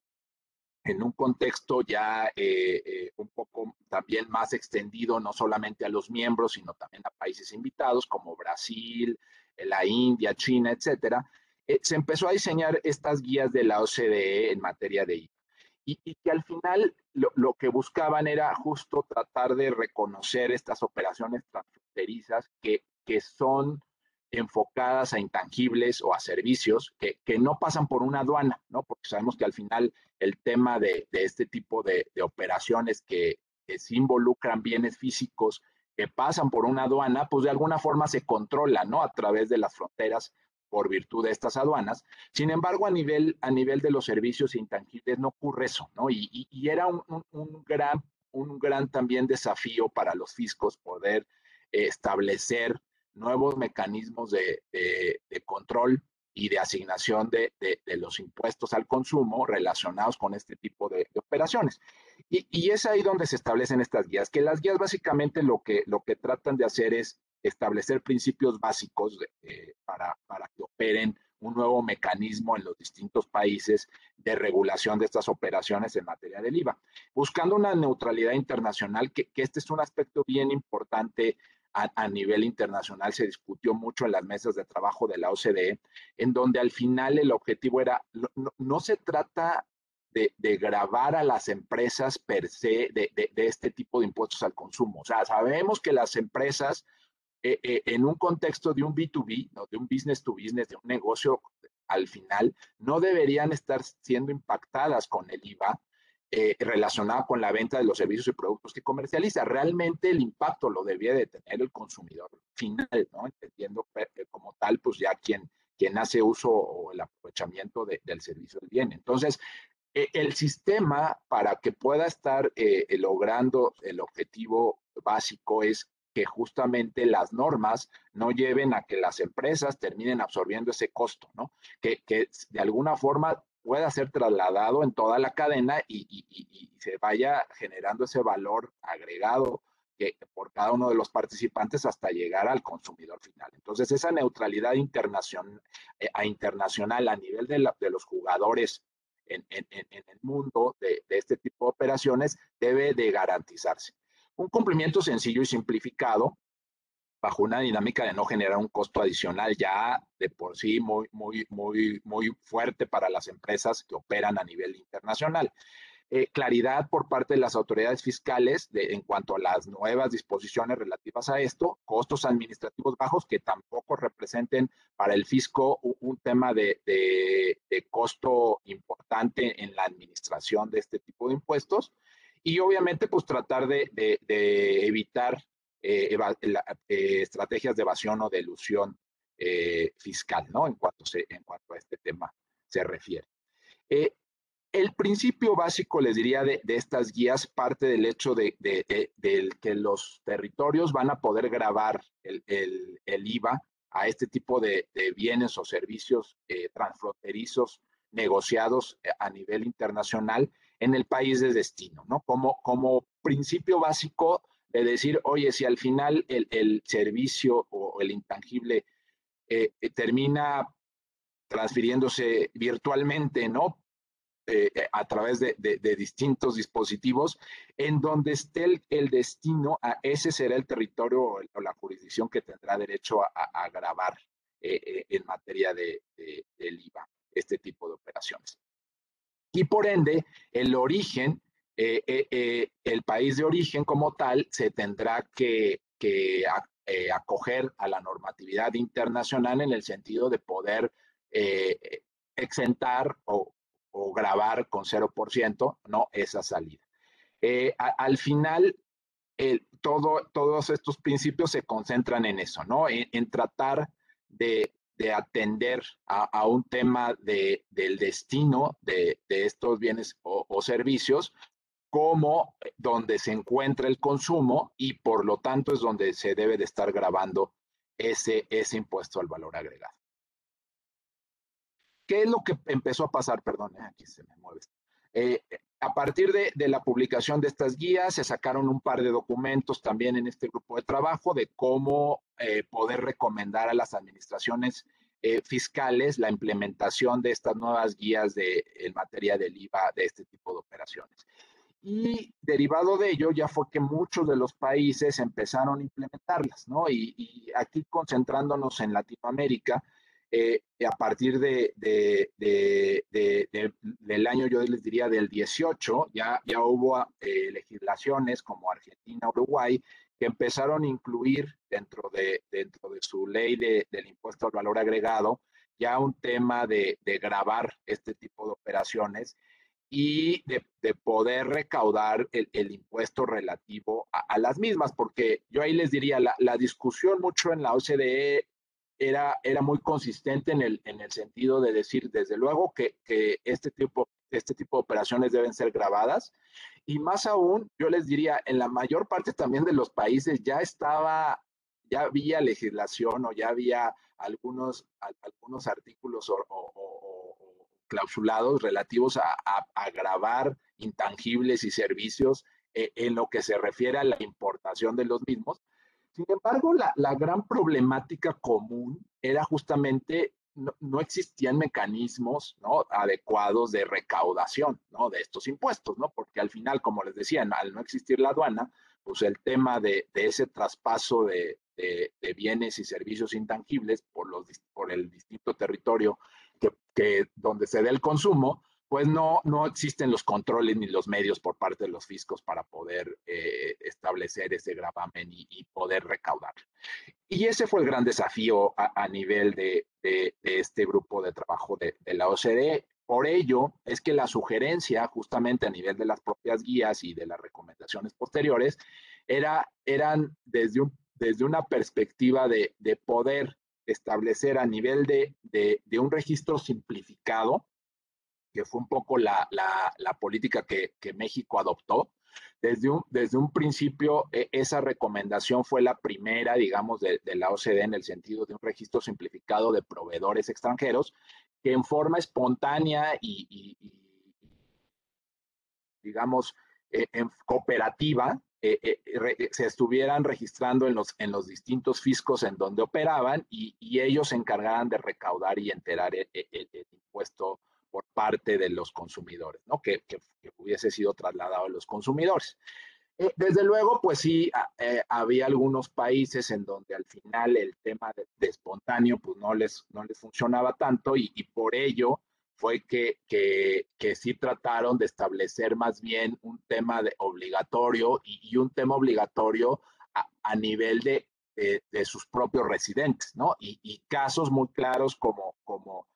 en un contexto ya eh, eh, un poco también más extendido, no solamente a los miembros, sino también a países invitados como Brasil, la India, China, etcétera, eh, se empezó a diseñar estas guías de la OCDE en materia de IVA. Y, que al final lo, lo, que buscaban era justo tratar de reconocer estas operaciones transfronterizas que, que son enfocadas a intangibles o a servicios que, que, no pasan por una aduana, ¿no? Porque sabemos que al final el tema de, de este tipo de, de operaciones que, que sí involucran bienes físicos que pasan por una aduana, pues de alguna forma se controla, ¿no? A través de las fronteras por virtud de estas aduanas. Sin embargo, a nivel, a nivel de los servicios intangibles no ocurre eso, ¿no? Y, y, era un, un, gran, un gran también desafío para los fiscos poder eh, establecer nuevos mecanismos de, control y de asignación de, los impuestos al consumo relacionados con este tipo de, operaciones. Y, es ahí donde se establecen estas guías, que las guías básicamente lo que, lo que tratan de hacer es establecer principios básicos para, para que operen un nuevo mecanismo en los distintos países de regulación de estas operaciones en materia del IVA, buscando una neutralidad internacional, que, que este es un aspecto bien importante a, nivel internacional se discutió mucho en las mesas de trabajo de la OCDE, en donde al final el objetivo era, no, se trata de, grabar a las empresas per se de, este tipo de impuestos al consumo. O sea, sabemos que las empresas eh, eh, en un contexto de un B2B, ¿no? de un business to business, de un negocio al final, no deberían estar siendo impactadas con el IVA eh, relacionado con la venta de los servicios y productos que comercializa. Realmente el impacto lo debía de tener el consumidor final, ¿no? Entendiendo como tal, pues ya quien, quien hace uso o el aprovechamiento del servicio del bien. Entonces, e, el sistema para que pueda estar logrando el objetivo básico es que justamente las normas no lleven a que las empresas terminen absorbiendo ese costo, ¿no? Que, de alguna forma pueda ser trasladado en toda la cadena y, se vaya generando ese valor agregado que, por cada uno de los participantes hasta llegar al consumidor final. Entonces, esa neutralidad internacional, eh, a internacional a nivel de, los jugadores en, el mundo de, de, este tipo de operaciones debe de garantizarse. Un cumplimiento sencillo y simplificado bajo una dinámica de no generar un costo adicional ya de por sí muy, muy, muy, muy fuerte para las empresas que operan a nivel internacional. Eh, claridad por parte de las autoridades fiscales en cuanto a las nuevas disposiciones relativas a esto, costos administrativos bajos que tampoco representen para el fisco un, tema de, costo importante en la administración de este tipo de impuestos y obviamente pues tratar de, evitar eh, eh, estrategias de evasión o de ilusión eh, fiscal, ¿no? En cuanto, se, en cuanto a este tema se refiere. el principio básico, les diría, de, estas guías parte del hecho de, que los territorios van a poder grabar el, el, IVA a este tipo de, bienes o servicios transfronterizos negociados a nivel internacional en el país de destino, ¿no? Como, como principio básico de decir, oye, si al final el, servicio o el intangible eh, eh, termina transfiriéndose virtualmente, ¿no? Eh, a través de, distintos dispositivos, en donde esté el, destino, a ese será el territorio o la jurisdicción que tendrá derecho a, grabar en materia de, del IVA, este tipo de operaciones y por ende el origen, eh, eh, eh, el país de origen como tal, se tendrá que, acoger a la normatividad internacional en el sentido de poder exentar o, grabar con 0%, no esa salida. al final, todo, todos estos principios se concentran en eso, ¿no? en tratar de, de atender a, un tema de, del destino de, estos bienes o, servicios como donde se encuentra el consumo y por lo tanto es donde se debe de estar grabando ese, ese impuesto al valor agregado. ¿Qué es lo que empezó a pasar? Perdón, eh, aquí se me mueve. Eh, a partir de, la publicación de estas guías, se sacaron un par de documentos también en este grupo de trabajo de cómo eh, poder recomendar a las administraciones eh, fiscales la implementación de estas nuevas guías en materia del IVA de este tipo de operaciones. Y derivado de ello ya fue que muchos de los países empezaron a implementarlas, ¿no? Y, aquí concentrándonos en Latinoamérica, eh, a partir de, del año, yo les diría del 18, ya, ya hubo eh, legislaciones como Argentina, Uruguay, que empezaron a incluir dentro de, dentro de su ley del impuesto al valor agregado ya un tema de, grabar este tipo de operaciones y de, poder recaudar el, impuesto relativo a, las mismas, porque yo ahí les diría, la, la discusión mucho en la OCDE era, era muy consistente en el, en el sentido de decir, desde luego, que, que este, tipo, este tipo de operaciones deben ser grabadas. Y más aún, yo les diría, en la mayor parte también de los países ya estaba, ya había legislación o ya había algunos, algunos artículos o, clausulados relativos a, a, grabar intangibles y servicios eh, en lo que se refiere a la importación de los mismos. Sin embargo, la, gran problemática común era justamente no, existían mecanismos ¿no? adecuados de recaudación ¿no? de estos impuestos, ¿no? porque al final, como les decía, al no existir la aduana, pues el tema de, ese traspaso de, bienes y servicios intangibles por, los, por el distinto territorio que, donde se dé el consumo, pues no, no existen los controles ni los medios por parte de los fiscos para poder eh, establecer ese gravamen y, poder recaudar. Y ese fue el gran desafío a, nivel de, este grupo de trabajo de, la OCDE. Por ello es que la sugerencia, justamente a nivel de las propias guías y de las recomendaciones posteriores, era, eran desde, un, desde una perspectiva de, poder establecer a nivel de, un registro simplificado, que fue un poco la, política que, México adoptó. Desde un, desde un principio, e, esa recomendación fue la primera, digamos, de, la OCDE en el sentido de un registro simplificado de proveedores extranjeros que en forma espontánea y, digamos, e, cooperativa, eh, eh, se estuvieran registrando en los, en los distintos fiscos en donde operaban y, ellos se encargaran de recaudar y enterar el, el impuesto por parte de los consumidores, ¿no? Que, hubiese sido trasladado a los consumidores. Eh, desde luego, pues sí, eh, había algunos países en donde al final el tema de, espontáneo pues no les, no les funcionaba tanto y, por ello fue que, que, que, sí trataron de establecer más bien un tema de obligatorio y, un tema obligatorio a, a nivel de, de, sus propios residentes, ¿no? Y, y casos muy claros como, como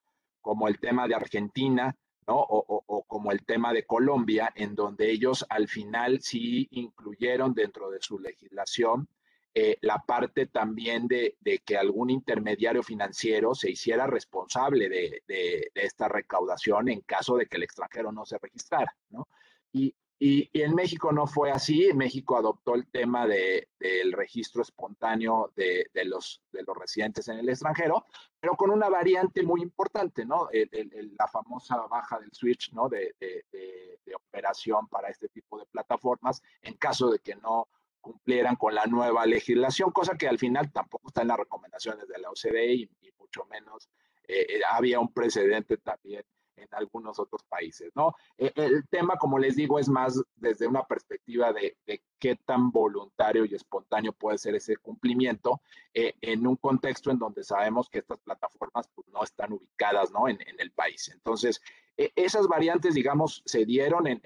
como el tema de Argentina, ¿no? O, como el tema de Colombia, en donde ellos al final sí incluyeron dentro de su legislación eh, la parte también de, que algún intermediario financiero se hiciera responsable de, de, esta recaudación en caso de que el extranjero no se registrara, ¿no? Y, y, en México no fue así. México adoptó el tema de, del registro espontáneo de, de, los, de los residentes en el extranjero, pero con una variante muy importante, ¿no? la famosa baja del switch, ¿no? De, de, operación para este tipo de plataformas en caso de que no cumplieran con la nueva legislación, cosa que al final tampoco está en las recomendaciones de la OCDE y, mucho menos eh, eh, había un precedente también en algunos otros países, ¿no? E, el tema, como les digo, es más desde una perspectiva de, qué tan voluntario y espontáneo puede ser ese cumplimiento eh, en un contexto en donde sabemos que estas plataformas pues, no están ubicadas, ¿no? En, el país. Entonces, e, esas variantes, digamos, se dieron en,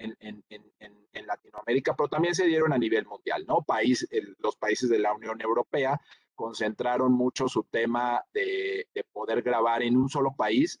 Latinoamérica, pero también se dieron a nivel mundial, ¿no? País, los países de la Unión Europea concentraron mucho su tema de, poder grabar en un solo país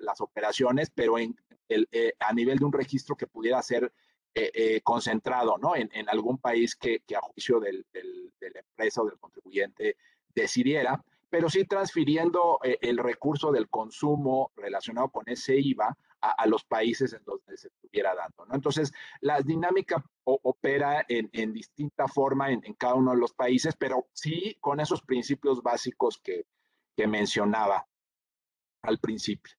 las operaciones, pero en el, eh, a nivel de un registro que pudiera ser eh, eh, concentrado ¿no? en, algún país que, a juicio del, de la empresa o del contribuyente decidiera, pero sí transfiriendo el recurso del consumo relacionado con ese IVA a, los países en donde se estuviera dando. ¿no? Entonces, la dinámica opera en, en distinta forma en, cada uno de los países, pero sí con esos principios básicos que, que mencionaba al principio.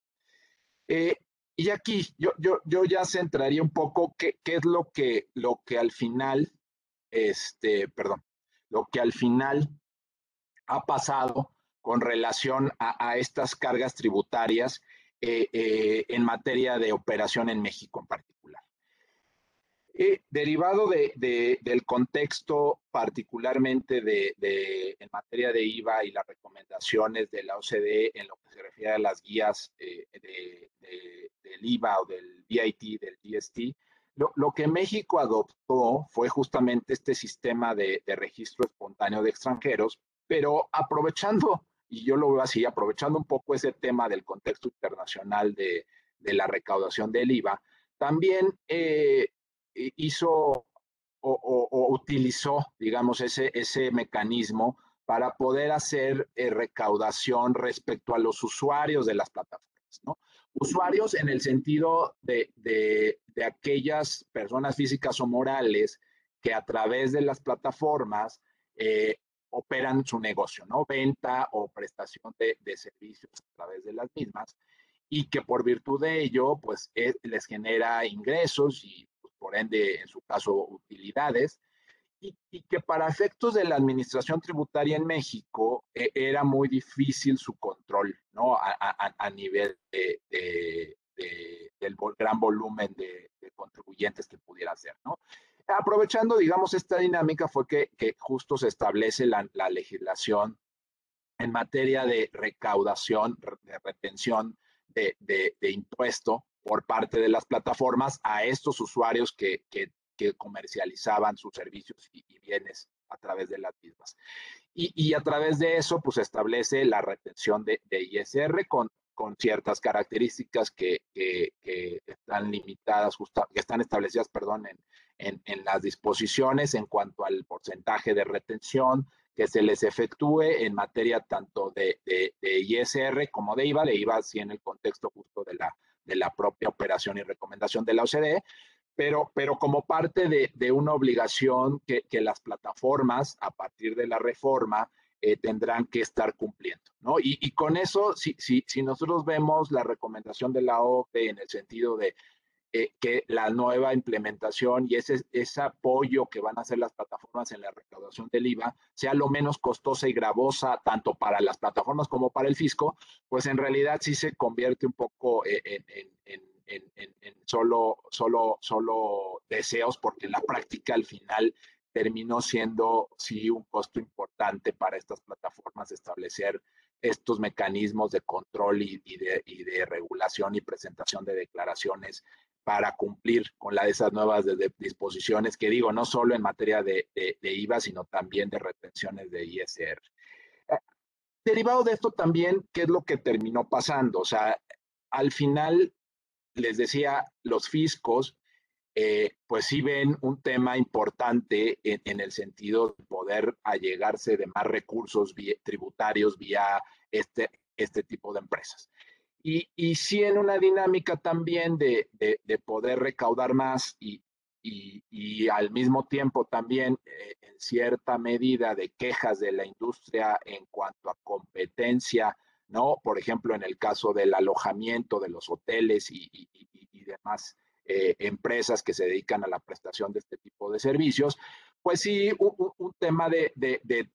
Eh, y aquí yo, yo, yo, ya centraría un poco qué, qué, es lo que, lo que al final, este, perdón, lo que al final ha pasado con relación a, a estas cargas tributarias eh, eh, en materia de operación en México en particular. Eh, derivado de, del contexto particularmente de, en materia de IVA y las recomendaciones de la OCDE en lo que se refiere a las guías del IVA o del VIT, del GST, lo, lo, que México adoptó fue justamente este sistema de, registro espontáneo de extranjeros, pero aprovechando y yo lo veo así, aprovechando un poco ese tema del contexto internacional de, la recaudación del IVA, también eh, hizo o, utilizó, digamos, ese, ese mecanismo para poder hacer eh, recaudación respecto a los usuarios de las plataformas, ¿no? Usuarios en el sentido de, de, aquellas personas físicas o morales que a través de las plataformas eh, operan su negocio, ¿no? Venta o prestación de, servicios a través de las mismas y que por virtud de ello, pues les genera ingresos y pues, por ende, en su caso, utilidades. Y, que para efectos de la administración tributaria en México e, era muy difícil su control, ¿no? A, nivel de, del gran volumen de, contribuyentes que pudiera hacer, ¿no? Aprovechando, digamos, esta dinámica fue que, justo se establece la, legislación en materia de recaudación, de retención de, impuesto por parte de las plataformas a estos usuarios que, que, comercializaban sus servicios y, bienes a través de las mismas. Y, y, a través de eso, pues establece la retención de, de ISR con, con ciertas características que, están limitadas, que están establecidas, perdón, en, las disposiciones en cuanto al porcentaje de retención que se les efectúe en materia tanto de, ISR como de IVA, de IVA sí en el contexto justo de la, propia operación y recomendación de la OCDE, pero, como parte de, una obligación que, las plataformas, a partir de la reforma, eh, tendrán que estar cumpliendo. ¿no? Y, con eso, si, nosotros vemos la recomendación de la OCDE en el sentido de eh, que la nueva implementación y ese, ese apoyo que van a hacer las plataformas en la recaudación del IVA sea lo menos costosa y gravosa tanto para las plataformas como para el fisco, pues en realidad sí se convierte un poco en, en solo, solo, solo deseos, porque en la práctica al final terminó siendo sí un costo importante para estas plataformas establecer estos mecanismos de control y, y, de, y, de, regulación y presentación de declaraciones para cumplir con la esas nuevas de, de disposiciones que digo, no solo en materia de, IVA, sino también de retenciones de ISR. Eh, derivado de esto también, ¿qué es lo que terminó pasando? O sea, al final, les decía, los fiscos, eh, pues sí ven un tema importante en, el sentido de poder allegarse de más recursos tributarios vía este, este tipo de empresas. Y, y sí en una dinámica también de, de, de poder recaudar más y, y, y, al mismo tiempo también eh, en cierta medida de quejas de la industria en cuanto a competencia, ¿no? Por ejemplo, en el caso del alojamiento de los hoteles y, y demás eh, empresas que se dedican a la prestación de este tipo de servicios, pues sí, un, tema de,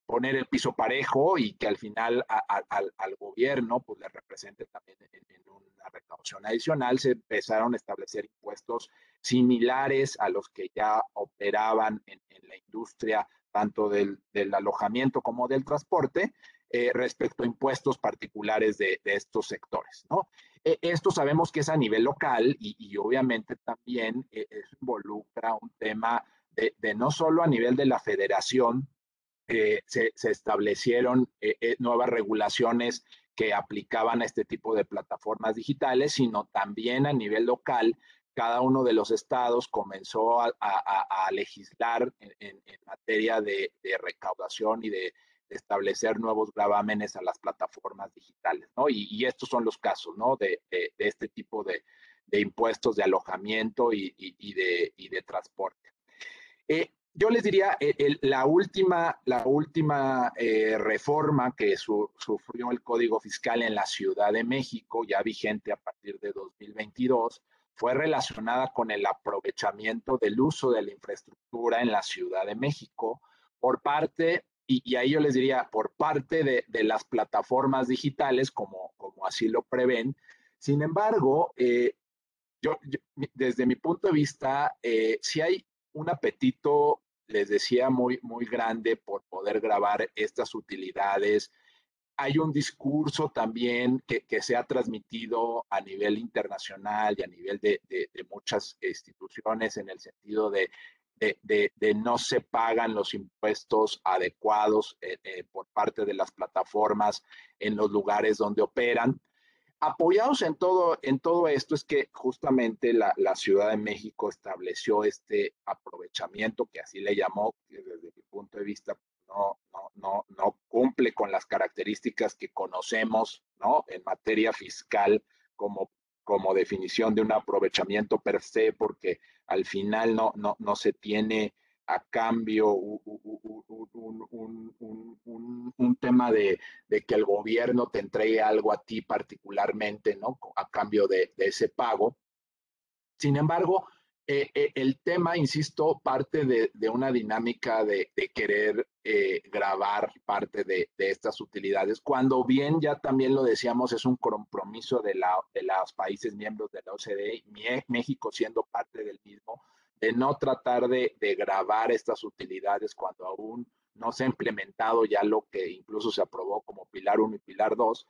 poner el piso parejo y que al final al, gobierno pues le represente también en, una recaudación adicional, se empezaron a establecer impuestos similares a los que ya operaban en, la industria tanto del, alojamiento como del transporte, eh, respecto a impuestos particulares de, estos sectores. Eh, esto sabemos que es a nivel local y, obviamente también eso involucra un tema de, no solo a nivel de la federación, eh, se, se, establecieron eh, eh, nuevas regulaciones que aplicaban a este tipo de plataformas digitales, sino también a nivel local. Cada uno de los estados comenzó a, legislar en, materia de, recaudación y de, establecer nuevos gravámenes a las plataformas digitales, ¿no? Y, estos son los casos, ¿no? De, este tipo de, impuestos de alojamiento y, de, transporte. Eh, yo les diría, eh, la última, la última eh, reforma que su, sufrió el Código Fiscal en la Ciudad de México, ya vigente a partir de 2022, fue relacionada con el aprovechamiento del uso de la infraestructura en la Ciudad de México por parte, y, ahí yo les diría, por parte de, de las plataformas digitales, como, como, así lo prevén. Sin embargo, eh, yo, desde mi punto de vista, eh, si hay un apetito, les decía, muy, muy grande por poder grabar estas utilidades. Hay un discurso también que, que se ha transmitido a nivel internacional y a nivel de, de muchas instituciones en el sentido de, de, de, no se pagan los impuestos adecuados eh, eh, por parte de las plataformas en los lugares donde operan apoyados en todo, en todo esto es que justamente la, la, Ciudad de México estableció este aprovechamiento, que así le llamó, que desde mi punto de vista no, no, no, no cumple con las características que conocemos ¿no? en materia fiscal como, como definición de un aprovechamiento per se, porque al final no, no, no se tiene a cambio un, un, un, tema de, de, que el gobierno te entregue algo a ti particularmente, ¿no? A cambio de, de ese pago. Sin embargo, eh, eh, el tema, insisto, parte de, de una dinámica de, de querer eh, grabar parte de, estas utilidades, cuando bien ya también lo decíamos, es un compromiso de, la, de los países miembros de la OCDE, México siendo parte del mismo, de no tratar de, de, grabar estas utilidades cuando aún no se ha implementado ya lo que incluso se aprobó como Pilar 1 y Pilar 2.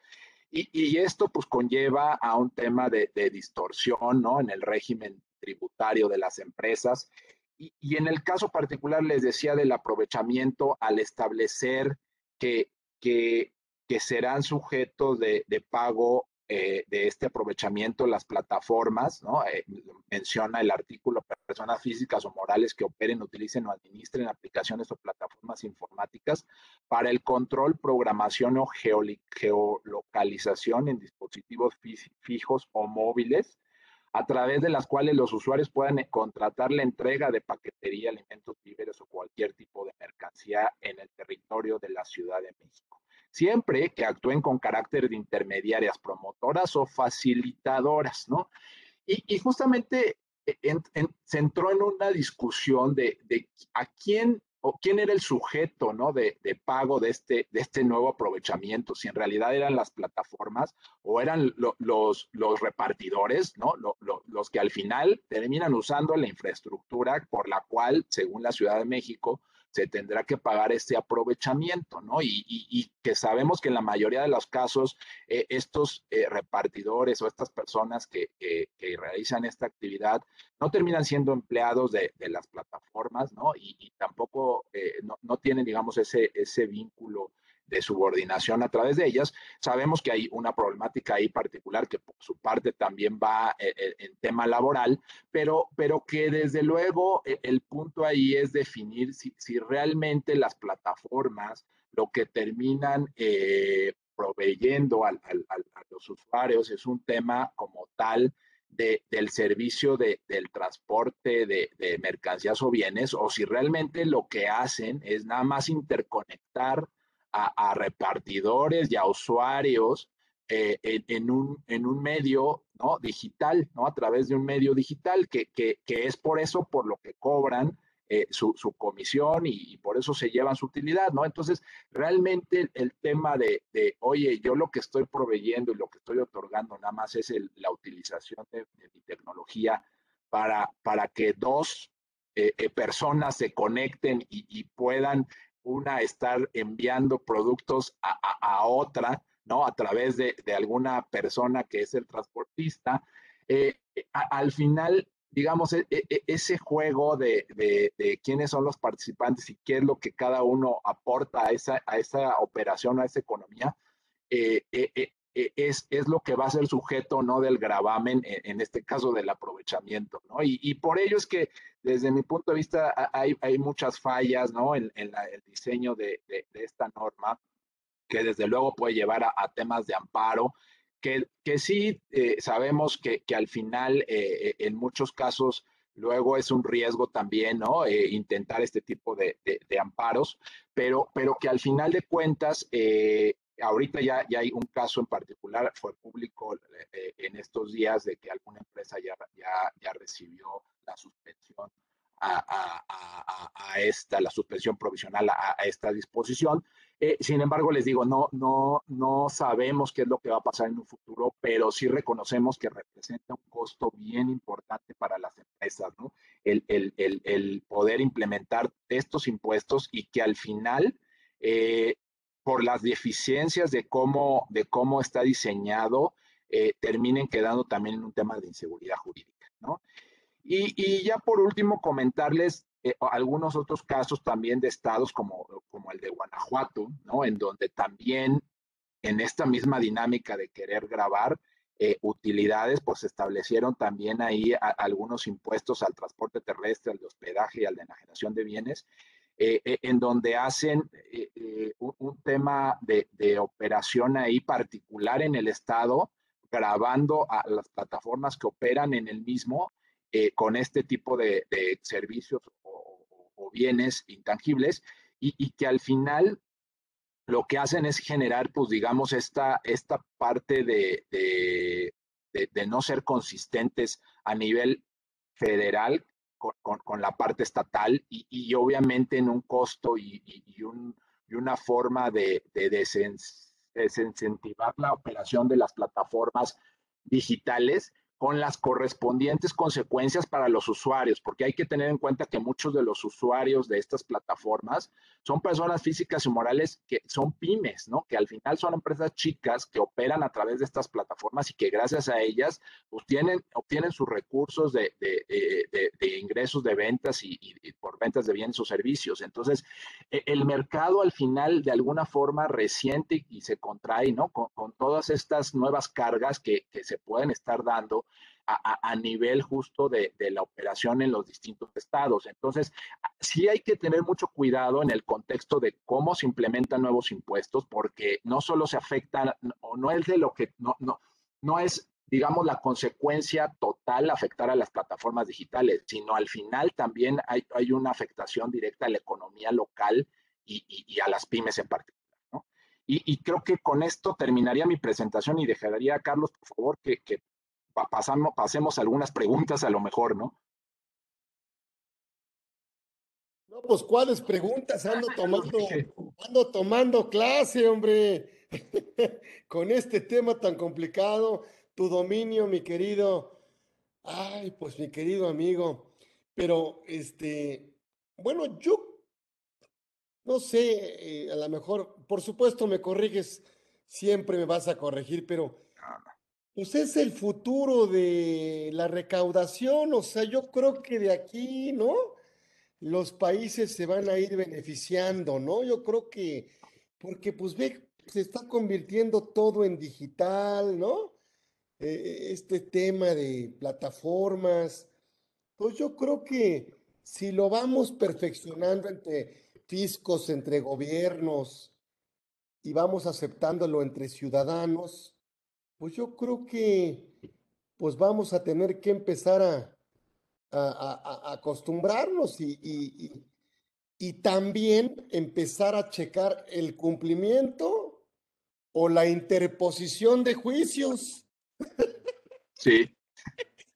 Y, esto pues conlleva a un tema de, distorsión, ¿no? En el régimen tributario de las empresas. Y, en el caso particular les decía del aprovechamiento al establecer que, que, que serán sujetos de, de pago eh, de este aprovechamiento las plataformas, ¿no? Eh, menciona el artículo personas físicas o morales que operen, utilicen o administren aplicaciones o plataformas informáticas para el control, programación o geolocalización en dispositivos fijos o móviles, a través de las cuales los usuarios puedan contratar la entrega de paquetería, alimentos, víveres o cualquier tipo de mercancía en el territorio de la Ciudad de México siempre que actúen con carácter de intermediarias, promotoras o facilitadoras, ¿no? Y, justamente eh, se entró en una discusión de, a quién o quién era el sujeto ¿no? de, pago de este, de este nuevo aprovechamiento, si en realidad eran las plataformas o eran los, los repartidores, ¿no? los que al final terminan usando la infraestructura por la cual, según la Ciudad de México, se tendrá que pagar este aprovechamiento, ¿no? Y, que sabemos que en la mayoría de los casos eh, estos eh, repartidores o estas personas que, realizan esta actividad no terminan siendo empleados de, las plataformas, ¿no? Y, tampoco eh, no, tienen, digamos, ese, ese vínculo de subordinación a través de ellas. Sabemos que hay una problemática ahí particular que por su parte también va eh, eh, en, tema laboral, pero, pero que desde luego eh, el punto ahí es definir si, realmente las plataformas lo que terminan proveyendo a los usuarios es un tema como tal del servicio de, del transporte de, de, mercancías o bienes, o si realmente lo que hacen es nada más interconectar a, repartidores y a usuarios eh, en, un, en un medio ¿no? digital, ¿no? a través de un medio digital, que, que, que es por eso por lo que cobran eh, su, su, comisión y, por eso se llevan su utilidad, ¿no? Entonces, realmente el, tema de, de, oye, yo lo que estoy proveyendo y lo que estoy otorgando nada más es la utilización de, mi tecnología para, para que dos eh, personas se conecten y, y puedan una estar enviando productos a, otra, ¿no? A través de, alguna persona que es el transportista. Eh, al final, digamos, e, e, ese juego de, quiénes son los participantes y qué es lo que cada uno aporta a esa, a esa operación, a esa economía, eh, eh, es, es, lo que va a ser sujeto no del gravamen, en, este caso del aprovechamiento, ¿no? Y, y, por ello es que desde mi punto de vista hay, hay muchas fallas, ¿no? En, en el diseño de, de, esta norma, que desde luego puede llevar a, temas de amparo, que, que sí eh, sabemos que, que, al final, eh, en muchos casos, luego es un riesgo también, ¿no? Eh, intentar este tipo de, de, amparos, pero, pero que al final de cuentas, ahorita ya, ya hay un caso en particular, fue público eh, en estos días de que alguna empresa ya, ya, ya recibió la suspensión a, esta, la suspensión provisional a, esta disposición. Eh, sin embargo, les digo, no, no, no sabemos qué es lo que va a pasar en un futuro, pero sí reconocemos que representa un costo bien importante para las empresas, ¿no? El, el, el, el poder implementar estos impuestos y que al final eh, por las deficiencias de cómo, de cómo está diseñado, eh, terminen quedando también en un tema de inseguridad jurídica, ¿no? Y, ya por último, comentarles eh, algunos otros casos también de estados como, como el de Guanajuato, ¿no? En donde también en esta misma dinámica de querer grabar eh, utilidades, pues se establecieron también ahí algunos impuestos al transporte terrestre, al de hospedaje y al de enajenación de bienes, eh, eh, en donde hacen eh, un, tema de, operación ahí particular en el Estado, grabando a las plataformas que operan en el mismo con este tipo de, servicios o, bienes intangibles y, que al final lo que hacen es generar, pues digamos, esta, esta parte de, de no ser consistentes a nivel federal con, la parte estatal y, obviamente en un costo y, una forma de, desincentivar la operación de las plataformas digitales con las correspondientes consecuencias para los usuarios, porque hay que tener en cuenta que muchos de los usuarios de estas plataformas son personas físicas y morales que son pymes, ¿no? Que al final son empresas chicas que operan a través de estas plataformas y que gracias a ellas obtienen, obtienen sus recursos de, ingresos de ventas y, por ventas de bienes o servicios. Entonces, e, el mercado al final de alguna forma resiente y se contrae, ¿no? Con, todas estas nuevas cargas que se pueden estar dando a, nivel justo de, la operación en los distintos estados. Entonces, sí hay que tener mucho cuidado en el contexto de cómo se implementan nuevos impuestos, porque no solo se afectan, o no es de lo que, no, no, no es digamos, la consecuencia total afectar a las plataformas digitales, sino al final también hay, hay una afectación directa a la economía local y, a las pymes en particular. ¿no? Y, creo que con esto terminaría mi presentación y dejaría a Carlos, por favor, que, que pasamos, pasemos algunas preguntas a lo mejor, ¿no? No, pues cuáles preguntas ando tomando, ando tomando clase, hombre, con este tema tan complicado, tu dominio, mi querido, ay, pues mi querido amigo, pero este, bueno, yo no sé, eh, a lo mejor, por supuesto me corriges, siempre me vas a corregir, pero pues es el futuro de la recaudación, o sea, yo creo que de aquí, ¿no? Los países se van a ir beneficiando, ¿no? Yo creo que, porque pues ve, se está convirtiendo todo en digital, ¿no? E, este tema de plataformas, pues yo creo que si lo vamos perfeccionando entre fiscos, entre gobiernos, y vamos aceptándolo entre ciudadanos, pues yo creo que pues vamos a tener que empezar a, a, acostumbrarnos y, y, también empezar a checar el cumplimiento o la interposición de juicios. Sí.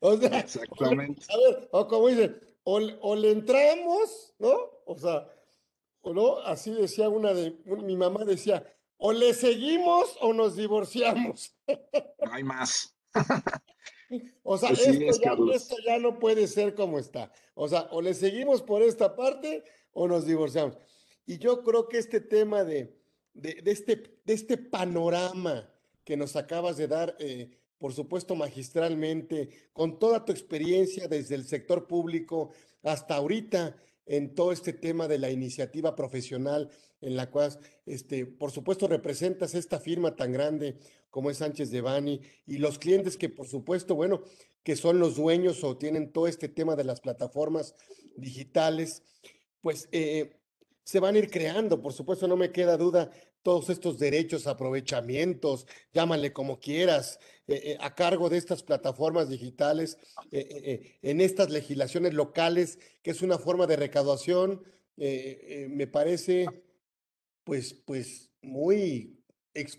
o sea, Exactamente. A ver, o como dicen, o, o, le entramos, ¿no? O sea, o no, así decía una de, mi mamá decía, o le seguimos o nos divorciamos. No hay más. O sea, pues esto, ya, no puede ser como está. O sea, o le seguimos por esta parte o nos divorciamos. Y yo creo que este tema de, de, este, de este panorama que nos acabas de dar, eh, por supuesto magistralmente, con toda tu experiencia desde el sector público hasta ahorita, en todo este tema de la iniciativa profesional en la cual, este, por supuesto, representas esta firma tan grande como es Sánchez de Bani y los clientes que, por supuesto, bueno, que son los dueños o tienen todo este tema de las plataformas digitales, pues eh, se van a ir creando, por supuesto, no me queda duda, todos estos derechos, aprovechamientos, llámale como quieras, eh, eh, a cargo de estas plataformas digitales, eh, en estas legislaciones locales, que es una forma de recaudación, me parece, pues, pues, muy,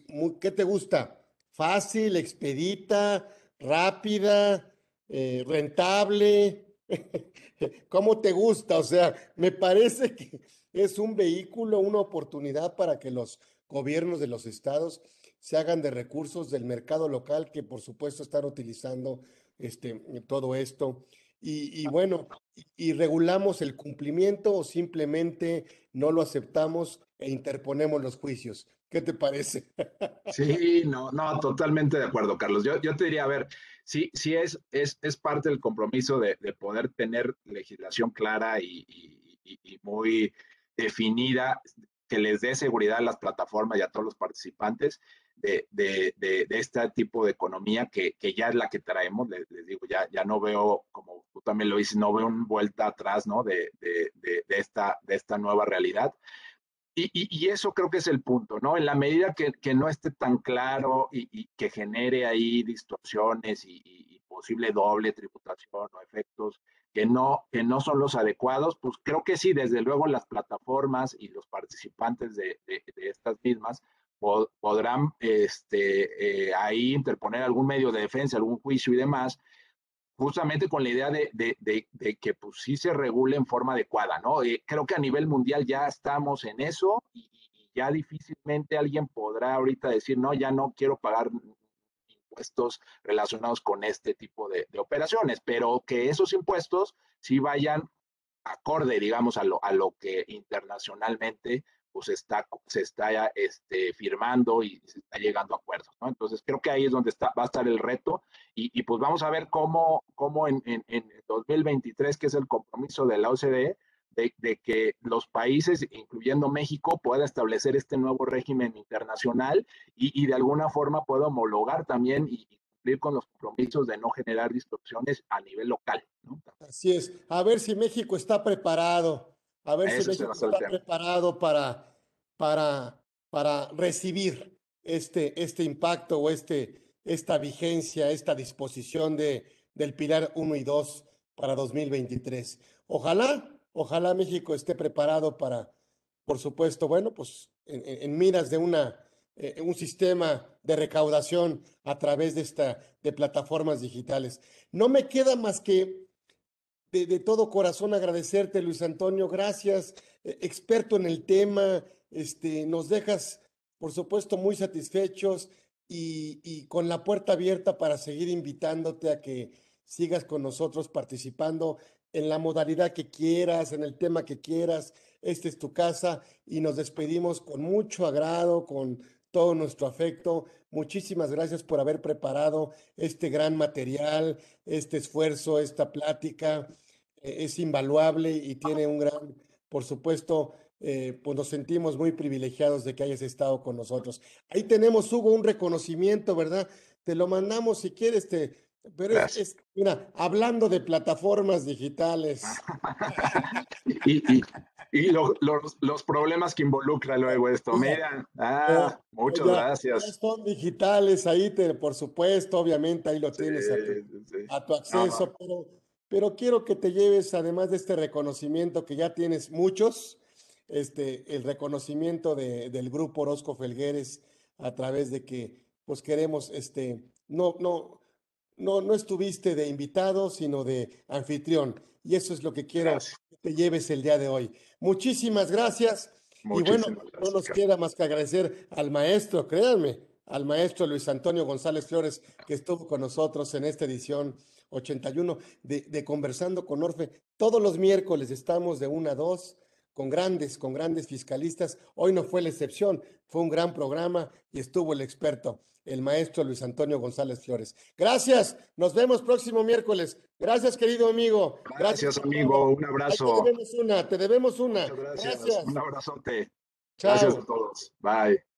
muy, ¿qué te gusta? Fácil, expedita, rápida, rentable. ¿Cómo te gusta? O sea, me parece que es un vehículo, una oportunidad para que los gobiernos de los estados se hagan de recursos del mercado local que por supuesto están utilizando este, todo esto. Y, bueno, y, regulamos el cumplimiento o simplemente no lo aceptamos e interponemos los juicios. ¿Qué te parece? Sí, no, no, totalmente de acuerdo, Carlos. Yo, yo te diría, a ver, sí, sí es, es, es parte del compromiso de, poder tener legislación clara y, y muy definida que les dé seguridad a las plataformas y a todos los participantes de, de, de, este tipo de economía que, que, ya es la que traemos. Les, digo, ya, ya no veo, como tú también lo dices, no veo una vuelta atrás ¿no? de, esta, de esta nueva realidad. Y, y, eso creo que es el punto, ¿no? En la medida que, que no esté tan claro y, y que genere ahí distorsiones y, posible doble tributación o efectos que no, que no son los adecuados, pues creo que sí, desde luego las plataformas y los participantes de, de, estas mismas podrán este, eh, ahí interponer algún medio de defensa, algún juicio y demás, justamente con la idea de, de que pues sí se regule en forma adecuada, ¿no? Eh, creo que a nivel mundial ya estamos en eso y, y, ya difícilmente alguien podrá ahorita decir, no, ya no quiero pagar impuestos relacionados con este tipo de, operaciones, pero que esos impuestos sí vayan acorde, digamos, a lo, a lo que internacionalmente pues está, se está este, firmando y se está llegando a acuerdos, ¿no? Entonces creo que ahí es donde está, va a estar el reto y, y pues vamos a ver cómo, cómo en, en, en, 2023, que es el compromiso de la OCDE, de, de, que los países, incluyendo México, pueda establecer este nuevo régimen internacional y, y de alguna forma pueda homologar también y, cumplir con los compromisos de no generar distorsiones a nivel local. ¿no? Así es. A ver si México está preparado a ver si México está preparado para, para, para recibir este, este impacto o este, esta vigencia, esta disposición de, del Pilar 1 y 2 para 2023. Ojalá, ojalá México esté preparado para, por supuesto, bueno, pues en, miras de una, eh, un sistema de recaudación a través de, esta, de plataformas digitales. No me queda más que de, todo corazón agradecerte, Luis Antonio. Gracias, eh, experto en el tema. Este, nos dejas, por supuesto, muy satisfechos y, y con la puerta abierta para seguir invitándote a que sigas con nosotros participando en la modalidad que quieras, en el tema que quieras. Esta es tu casa y nos despedimos con mucho agrado, con todo nuestro afecto. Muchísimas gracias por haber preparado este gran material, este esfuerzo, esta plática. E-, es invaluable y tiene un gran, por supuesto, eh, pues nos sentimos muy privilegiados de que hayas estado con nosotros. Ahí tenemos, Hugo, un reconocimiento, ¿verdad? Te lo mandamos si quieres, te, pero es, mira, hablando de plataformas digitales. y, y, los, problemas que involucra luego esto. Mira, ah, muchas gracias. Son digitales, ahí te, por supuesto, obviamente, ahí lo tienes a tu, acceso, pero pero quiero que te lleves, además de este reconocimiento que ya tienes muchos, este, el reconocimiento de, del grupo Orozco Felgueres a través de que, pues queremos, este, no, no, no, no estuviste de invitado, sino de anfitrión. Y eso es lo que quiero que te lleves el día de hoy. Muchísimas gracias. y bueno, no nos queda más que agradecer al maestro, créanme, al maestro Luis Antonio González Flores, que estuvo con nosotros en esta edición 81 de, de Conversando con Orfe. Todos los miércoles estamos de una a dos con grandes, con grandes fiscalistas. Hoy no fue la excepción, fue un gran programa y estuvo el experto, el maestro Luis Antonio González Flores. Gracias, nos vemos próximo miércoles. Gracias, querido amigo. Gracias, amigo. Un abrazo. te debemos una, te debemos una. gracias. Un abrazote. Gracias a todos. Bye.